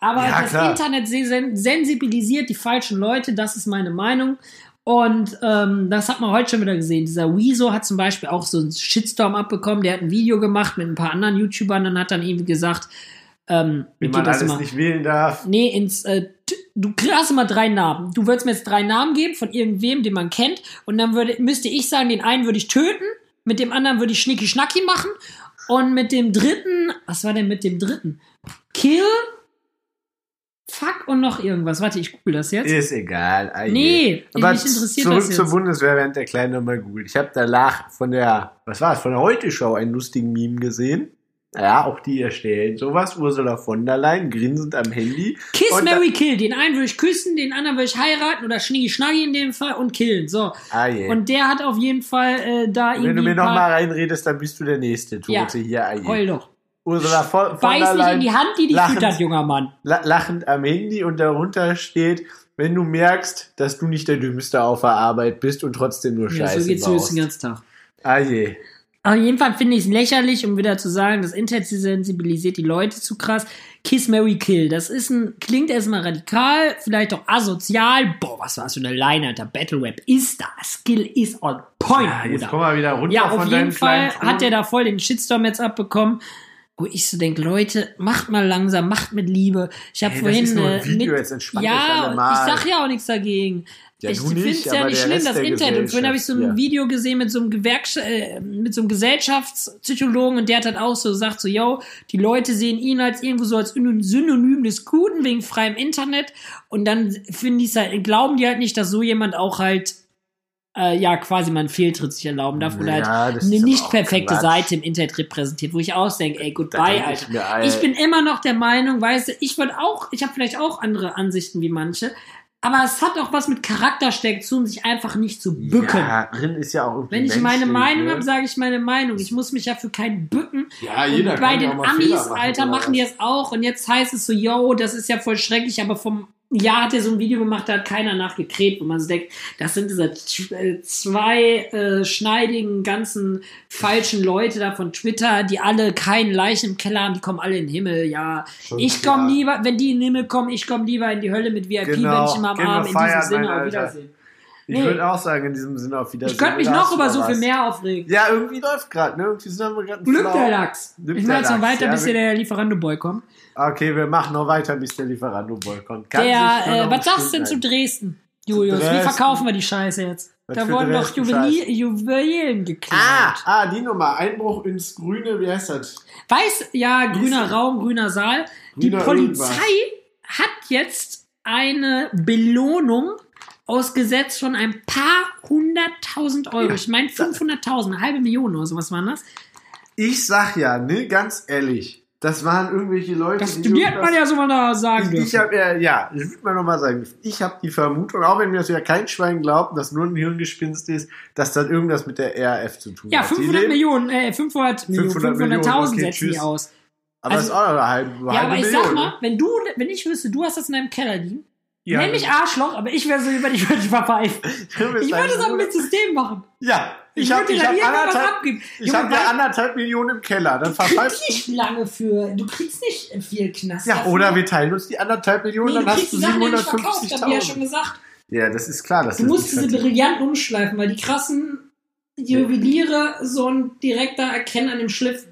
Aber Ja, das klar. Internet sen sensibilisiert die falschen Leute, das ist meine Meinung. Und ähm, das hat man heute schon wieder gesehen. Dieser Wieso hat zum Beispiel auch so einen Shitstorm abbekommen. Der hat ein Video gemacht mit ein paar anderen YouTubern und hat dann irgendwie gesagt, ähm, Wie man alles immer? nicht wählen darf. Nee, ins, äh, du hast immer drei Namen. Du würdest mir jetzt drei Namen geben von irgendwem, den man kennt. Und dann würde, müsste ich sagen, den einen würde ich töten, mit dem anderen würde ich Schnicki Schnacki machen. Und mit dem dritten, was war denn mit dem dritten? Kill, Fuck und noch irgendwas. Warte, ich google das jetzt. Ist egal. eigentlich. Nee, aber mich interessiert zurück das zur jetzt. Bundeswehr, während der Kleine mal googelt. Ich habe danach von der, was war es, von der Heute-Show einen lustigen Meme gesehen. Ja, auch die erstellen sowas. Ursula von der Leyen grinsend am Handy. Kiss, Mary, Kill. Den einen würde ich küssen, den anderen würde ich heiraten oder Schnicki Schnacki in dem Fall und killen. So. Ah, je. Und der hat auf jeden Fall äh, da irgendwie. Wenn du mir nochmal reinredest, dann bist du der Nächste, Tote Ja. hier. Ah, je. Heul doch. Ursula von, von Beiß der nicht in Leyen die Hand, die dich lachend. füttert, junger Mann. la lachend am Handy und darunter steht, wenn du merkst, dass du nicht der Dümmste auf der Arbeit bist und trotzdem nur Ja, Scheiße so geht's baust. den ganzen Tag. Ah je. Auf jeden Fall finde ich es lächerlich, um wieder zu sagen, das Internet sensibilisiert die Leute zu krass. Kiss, Mary, Kill. Das ist ein, klingt erstmal radikal, vielleicht auch asozial. Boah, was war's für eine Line, Alter. Battle Rap ist da. Skill is on point, Ja, jetzt Bruder. komm mal wieder runter Ja, auf jeden Fall hat er da voll den Shitstorm jetzt abbekommen. Wo ich so denke, Leute, macht mal langsam, macht mit Liebe. Ich habe Hey, das vorhin ist nur ein Video, mit, jetzt entspannt ja, ich sag ja auch nichts dagegen. Ja, ich finde es ja nicht schlimm, Rest das Internet. Und vorhin habe ich so ein ja. Video gesehen mit so einem Gewerksch äh, mit so einem Gesellschaftspsychologen und der hat halt auch so gesagt, so, yo, die Leute sehen ihn als irgendwo so als Synonym des Guten wegen freiem Internet. Und dann finden die halt, glauben die halt nicht, dass so jemand auch halt äh, ja quasi mal einen Fehltritt sich erlauben darf oder Ja, halt eine nicht perfekte Quatsch. Seite im Internet repräsentiert, wo ich ausdenke, ey, goodbye, Alter. ich ey, Ich bin immer noch der Meinung, weißt du, ich würde auch, ich habe vielleicht auch andere Ansichten wie manche, aber es hat auch was mit Charakterstärke zu tun, sich einfach nicht zu bücken. Ja, drin ist ja auch Wenn ich meine Meinung ne? habe, sage ich meine Meinung. Ich muss mich ja für keinen bücken. Ja, Und jeder bei kann ja den Amis, machen, Alter, machen die es auch. Und jetzt heißt es so, yo, das ist ja voll schrecklich, aber vom Jahr hat er so ein Video gemacht, da hat keiner nachgekräht, wo man so denkt, das sind diese äh, zwei äh, schneidigen, ganzen falschen Leute da von Twitter, die alle keinen Leichen im Keller haben, die kommen alle in den Himmel, ja. Schon ich komme lieber, wenn die in den Himmel kommen, ich komme lieber in die Hölle mit VIP, Genau, am Abend in diesem Sinne auf. Wiedersehen. Ich Nee. würde auch sagen, in diesem Sinne auf Wiedersehen. Ich könnte mich noch über so viel mehr aufregen. Ja, irgendwie läuft gerade, ne? Irgendwie sind wir gerade Glück der Lachs. Glück Ich mache jetzt noch weiter, ja, bis hier der Lieferando-Boy kommt. Okay, wir machen noch weiter, bis der Lieferando-Boy kommt. Kann sich Der, äh, was sagst du denn zu Dresden? Julius, wie Dresden. verkaufen wir die Scheiße jetzt? Was Da wurden doch Juwelen geklaut. Ah, ah, die Nummer. Einbruch ins Grüne, wie heißt das? Weiß, ja, grüner Raum, grüner Saal. Die Grüner Polizei irgendwas. hat jetzt eine Belohnung ausgesetzt von ein paar hunderttausend Euro. Ja, ich meine 500.000, eine halbe Million oder sowas waren das. Ich sag ja, ne, ganz ehrlich, das waren irgendwelche Leute, Das, die die irgendwas- man ja so mal da sagen Ich, ich habe ja, ja, das würde man nochmal sagen. dürfen. Ich habe die Vermutung, auch wenn mir das ja kein Schwein glaubt, dass nur ein Hirngespinst ist, dass das irgendwas mit der RAF zu tun ja, hat. Die 500 leben- Millionen, äh, 500 Millionen, 500 Millionen, 500.000 okay, setzen die tschüss. aus. Aber das also- ist auch eine halbe, Ja, halbe aber ich Million. sag mal, ne? wenn du, wenn ich wüsste, du hast das in deinem Keller liegen, ja, nenn mich Arschloch, aber ich wäre so über dich, würde ich verpfeifen. Ich würde es aber mit System machen. Ja, Ich, habe ich hab anderthalb, abgeben. ich Junge, hab ja anderthalb Millionen im Keller. Dann Du kriegst nicht lange für, du kriegst nicht viel Knast. Ja, dafür. oder wir teilen uns die anderthalb Millionen, nee, dann hast du die Sachen ja nicht verkauft, hab ich ja schon 750.000. gesagt. Ja, das ist klar. Das Du ist musst diese. Brillanten umschleifen, weil die krassen Juweliere so ein direkter Erkennen an dem Schliff.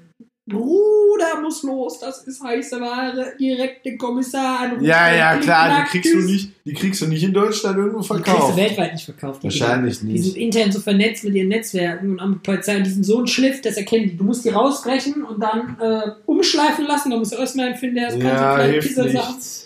Bruder muss los, das ist heiße Ware. Direkt den Kommissar anrufen. Ja, ja, klar, die kriegst du nicht, die kriegst du nicht in Deutschland irgendwo Die kriegst verkauft. du weltweit nicht verkauft. die Wahrscheinlich Dinger. Die sind nicht. intern so vernetzt mit ihren Netzwerken und am Polizei. Und die sind so ein Schliff, das erkennen die. Du musst die rausbrechen und dann äh, umschleifen lassen. Da musst du erstmal empfinden, der ist Ja, kleine hilft nichts.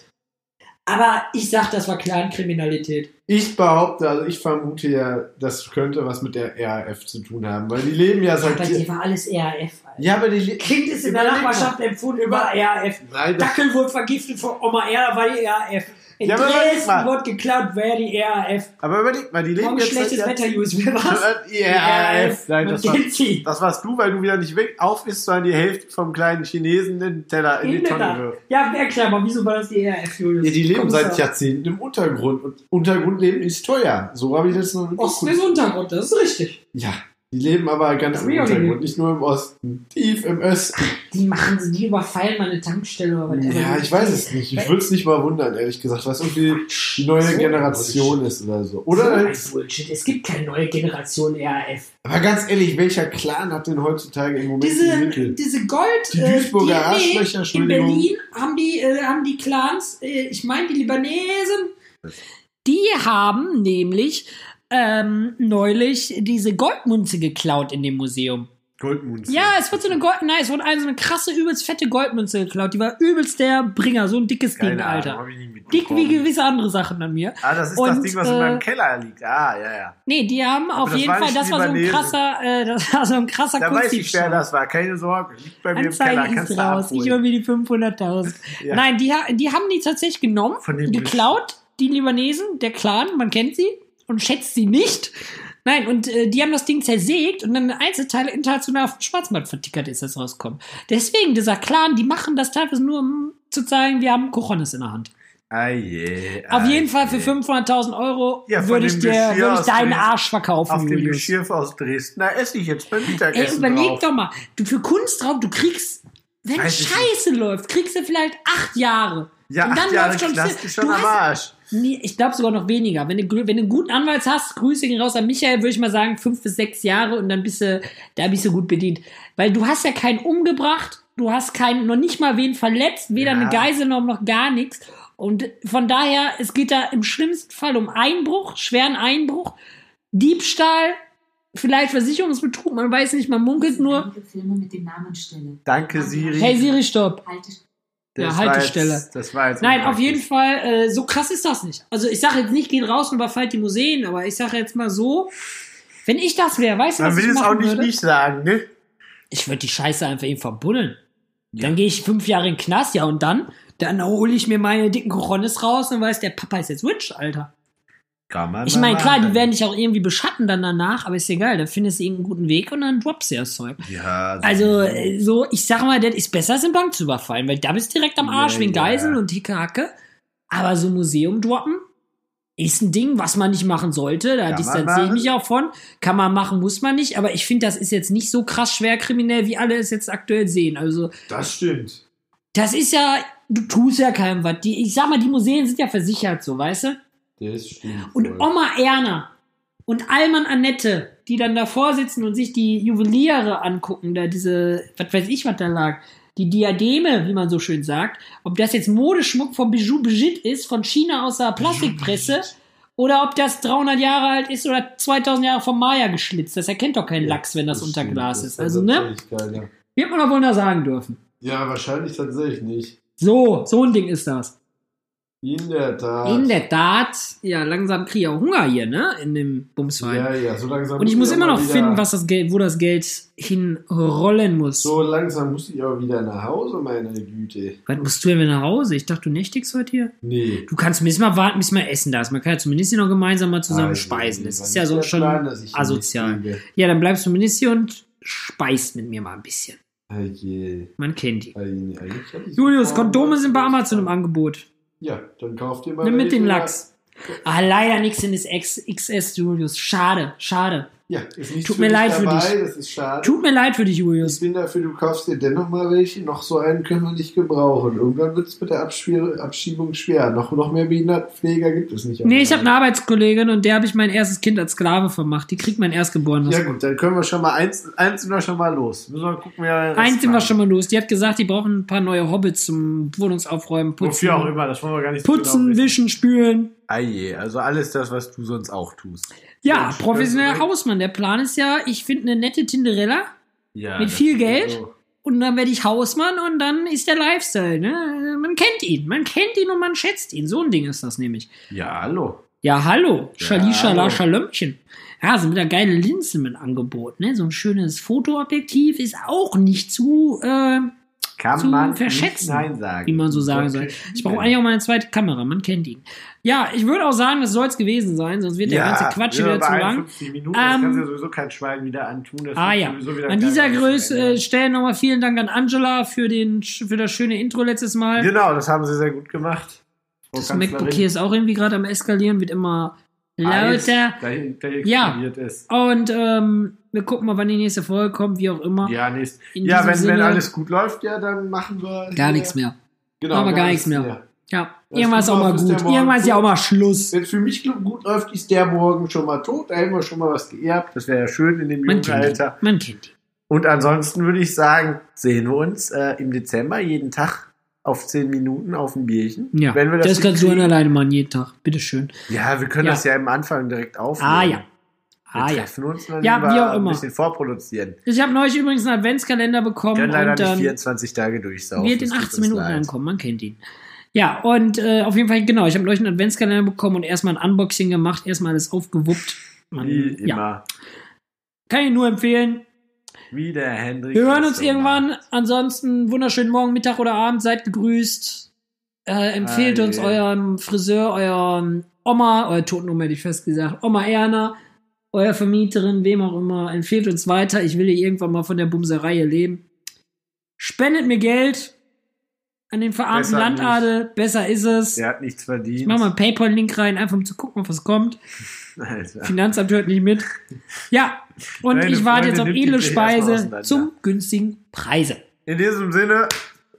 Aber ich sag, das war Clankriminalität. Ich behaupte, also ich vermute ja, das könnte was mit der RAF zu tun haben, weil die leben ja seit. Bei dir war alles RAF. Alter. Ja, aber die. Kind ist in der. Nachbarschaft empfunden über RAF. Nein, Dackel wurde vergiftet von Oma R, die RAF. In Ja, aber überleg Dresden wurde geklaut, wer die RAF. aber überleg mal, die leben Morgen jetzt schlechtes Wetter, Jus. Wer war's? Die RAF. Nein, Man das war, das warst du, weil du wieder nicht weg auf isst, sondern die Hälfte vom kleinen Chinesen in den Teller in die Tonne wirft. Ja, erklär mal, wieso war das die RAF, Julius? Ja, die leben Kommst seit du- Jahrzehnten im Untergrund und Untergrundleben ist teuer. So habe ich das noch Osten ist Untergrund, das ist richtig. Ja, die leben aber ganz Das im Untergrund, nicht. nur im Osten, tief im Osten. Die machen, die überfallen mal eine Tankstelle oder was. Ja, ich weiß es nicht. Ich würde es nicht mal wundern, ehrlich gesagt, was irgendwie die neue So Generation ist oder so. Oder so halt, Bullshit. Es gibt keine neue Generation RAF. aber ganz ehrlich, welcher Clan hat denn heutzutage im Moment die Diese, Mittel? diese Gold. Die äh, Duisburger nee, Arschlöcher, In. Berlin haben die, äh, haben die Clans, äh, ich meine die Libanesen, die haben nämlich ähm, neulich diese Goldmunze geklaut in dem Museum. Goldmunze. Ja, es wird so eine Gold, nein, es wurde eine so eine krasse, übelst fette Goldmünze geklaut. Die war übelst der Bringer, so ein dickes Ding, Keine Ahnung, Alter. mitbekommen. Dick wie gewisse andere Sachen an mir. Ah, das ist das Und, Ding, was in äh, meinem Keller liegt. Ah, ja, ja. Nee, die haben auf das jeden Fall, das war so ein krasser, äh, das war so ein krasser Da weiß ich, wer das war. Keine Sorge. Liegt bei mir im Keller. Anzeige Kannst ist raus. Ich hole mir die 500.000. Ja. Nein, die, die haben die tatsächlich genommen, geklaut, die Libanesen, der Clan, man kennt sie und schätzt sie nicht. Nein, und äh, die haben das Ding zersägt und dann Einzelteile international auf dem Schwarzmarkt vertickert ist das rauskommen. Deswegen, dieser Clan, die machen das teilweise nur, um zu zeigen, wir haben Cojones in der Hand. Ah, je, Auf ah, jeden Fall für je. 500.000 Euro Ja, würde ich dem dir würde ich deinen Dresden. Arsch verkaufen, Auf dem Julius. Geschirr aus Dresden. Da esse ich jetzt beim Ey, Mittagessen überleg drauf. doch mal, du für Kunstraub, du kriegst, wenn Weiß Scheiße läuft, kriegst du vielleicht acht Jahre. Ja, Und dann acht Jahre läuft schon ist schon Du am hast- Arsch. Nee, ich glaube sogar noch weniger. Wenn du, wenn du einen guten Anwalt hast, Grüße gehen raus an Michael, würde ich mal sagen, fünf bis sechs Jahre und dann bist du, da bist du gut bedient. Weil du hast ja keinen umgebracht, du hast keinen, noch nicht mal wen verletzt, weder Ja. eine Geiselnahme noch gar nichts. Und von daher, es geht da im schlimmsten Fall um Einbruch, schweren Einbruch, Diebstahl, vielleicht Versicherungsbetrug, man weiß nicht, man munkelt nur. Einige Filme mit dem Namen Stelle. Danke, Siri. Hey Siri, stopp. Halte Ja, Das Haltestelle. War jetzt, das war jetzt Nein, auf jeden Fall, äh, so krass ist das nicht. Also ich sage jetzt nicht, geht raus und überfallt die Museen, aber ich sage jetzt mal so, wenn ich das wäre, weißt du, was Man ich will es auch machen nicht würde? nicht sagen, ne? Ich würde die Scheiße einfach ihm verbuddeln. Dann gehe ich fünf Jahre in den Knast, ja, und dann? Dann hole ich mir meine dicken Cojones raus und weiß, der Papa ist jetzt Witch, Alter. Kann man Ich meine, klar, die werden dich auch irgendwie beschatten dann danach, aber ist egal, dann findest du irgendeinen guten Weg und dann droppst du das Zeug. Ja, Also, äh, so, ich sag mal, das ist besser, als eine Bank zu überfallen, weil da bist du direkt am Arsch Ja, wegen. Geiseln und Hickehacke. Aber so Museum droppen ist ein Ding, was man nicht machen sollte. Da distanziere ich mich auch von. Kann man machen, muss man nicht. Aber ich finde, das ist jetzt nicht so krass schwer kriminell, wie alle es jetzt aktuell sehen. Also, das stimmt. das ist ja, du tust ja keinem was. Die, ich sag mal, die Museen sind ja versichert, so, weißt du? Das stimmt. Und voll. Oma Erna und Alman Annette, die dann davor sitzen und sich die Juweliere angucken, da diese, was weiß ich, was da lag, die Diademe, wie man so schön sagt, ob das jetzt Modeschmuck von Bijou Brigitte ist, von China aus der Plastikpresse, Oder ob das 300 Jahre alt ist oder 2000 Jahre vom Maya geschlitzt. Das erkennt doch kein Lachs, wenn das, unter stimmt, Glas das ist. Also, ne? natürlich keiner. Wird man doch wohl da sagen dürfen. Ja, wahrscheinlich tatsächlich nicht. So, so ein Ding ist das. In der Tat. In der Tat, ja, langsam kriege ich auch Hunger hier, ne? In dem Bumsverein. Ja, ja, so langsam Und ich muss immer noch wieder, finden, was das Geld, wo das Geld hinrollen muss. So langsam muss ich aber wieder nach Hause, meine Güte. Wann musst du denn wieder nach Hause? Ich dachte, du nächtigst heute hier. Nee. Du kannst zumindest mal warten, bis mal Essen da ist. Man kann ja zumindest hier noch gemeinsam mal zusammen Also, speisen. Das ist ja so schon Plan, asozial. Ja, dann bleibst du zumindest hier und speist mit mir mal ein bisschen. Je. Man kennt ihn. Ah, je, Julius, Kondome sind bei Amazon im Angebot. Ja, dann kauft ihr mal. Nimm mit dem mal. Lachs. Ah, leider nichts in das XS, Julius. Schade, schade. Ja, ist nicht Tut mir leid für dabei, dich. Das ist schade. Tut mir leid für dich, ich Julius. bin dafür, du kaufst dir dennoch mal welche. Noch so einen können wir nicht gebrauchen. Irgendwann wird es mit der Abschwier Abschiebung schwer. Noch, noch mehr Behindertenpfleger gibt es nicht. Nee, ich habe eine Arbeitskollegin und der habe ich mein erstes Kind als Sklave vermacht. Die kriegt mein Erstgeborenes. Ja gut, dann können wir schon mal eins, eins sind wir schon mal los. Müssen wir gucken, wer Eins sind wir schon mal los. Die hat gesagt, die brauchen ein paar neue Hobbits zum Wohnungsaufräumen, putzen. Wofür auch immer, das wollen wir gar nicht so Putzen, genau wissen. wischen, spülen. Je, also alles das, was du sonst auch tust. Ja, Mensch, professioneller Hausmann. Der Plan ist ja, ich finde eine nette Tinderella Ja, Mit viel Geld? So. und dann werde ich Hausmann und dann ist der Lifestyle. Ne? Man kennt ihn, man kennt ihn und man schätzt ihn. So ein Ding ist das nämlich. Ja, hallo. Ja, hallo. Ja, Schali, Schala. Schalömmchen. Ja, sind wieder geile Linsen mit Angebot. Ne? So ein schönes Fotoobjektiv ist auch nicht zu, äh, Kann Zu man verschätzen, Nein sagen. wie man so sagen soll. Ich brauche eigentlich auch mal eine zweite Kamera, man kennt ihn. Ja, ich würde auch sagen, das soll es gewesen sein, sonst wird der ganze Quatsch wieder zu lang. 51 Minuten, das Ähm, kannst ja sowieso kein Schwein wieder antun. Das Ah ja, an dieser Größe äh, stellen nochmal vielen Dank an Angela für, den, für das schöne Intro letztes Mal. Genau, das haben sie sehr gut gemacht. Frau Das MacBook hier ist auch irgendwie gerade am Eskalieren, wird immer Eis, lauter. dahin- dahin Ja. ist. Und ähm, wir gucken mal, wann die nächste Folge kommt, wie auch immer. Ja, nächst. In ja wenn, wenn Sinne- alles gut läuft, ja, dann machen wir. Gar nichts mehr. Genau, Aber gar nichts mehr. Ja, irgendwann ist auch mal der gut. Irgendwann ist ja auch mal Schluss. Wenn es für mich gut läuft, ist der morgen schon mal tot. Da hätten wir schon mal was geerbt. Das wäre ja schön in dem Man jungen. Alter. Man kennt ihn. Und ansonsten würde ich sagen, sehen wir uns äh, im Dezember jeden Tag auf 10 Minuten auf ein Bierchen. Ja, Wenn wir das, das kannst du alleine machen, jeden Tag. Bitteschön. Ja, wir können Ja. das ja am Anfang direkt aufnehmen. Ah ja. Wir Ah ja. treffen uns dann Ja, wie auch ein immer. bisschen vorproduzieren. Ich habe neulich übrigens einen Adventskalender bekommen Können leider und nicht dann 24 Tage durchsaufen. wird in es tut 18 uns Minuten leid. ankommen. Man kennt ihn. Ja, und äh, auf jeden Fall, genau, ich habe neulich einen Adventskalender bekommen und erstmal ein Unboxing gemacht, erstmal alles aufgewuppt. Man, Wie ja, immer. kann ich nur empfehlen. Wie der Hendrik. Wir hören uns so irgendwann. macht. Ansonsten wunderschönen Morgen, Mittag oder Abend. Seid gegrüßt. Äh, empfehlt Ah, uns je. eurem Friseur, eurem Oma, euer Totenoma hätte ich fest gesagt, Oma Erna, euer Vermieterin, wem auch immer. Empfehlt uns weiter. Ich will hier irgendwann mal von der Bumserei leben. Spendet mir Geld an den verarmten Besser Landadel. Besser ist es. Der hat nichts verdient. Ich mach mal einen Paypal-Link rein, einfach um zu gucken, ob was kommt. Alter. Finanzamt hört nicht mit. Ja, und Deine ich warte jetzt auf edle Speise zum günstigen Preise. In diesem Sinne,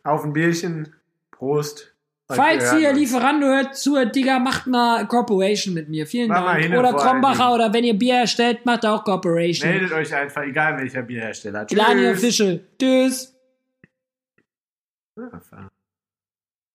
auf ein Bierchen. Prost. Falls ihr. Lieferando hört, zu, Digga, macht mal Corporation mit mir. Vielen Mach Dank. Oder Krombacher oder wenn ihr Bier erstellt, macht auch Corporation. Meldet euch einfach, egal welcher Bierhersteller. Tschüss. Official. Tschüss. Ja,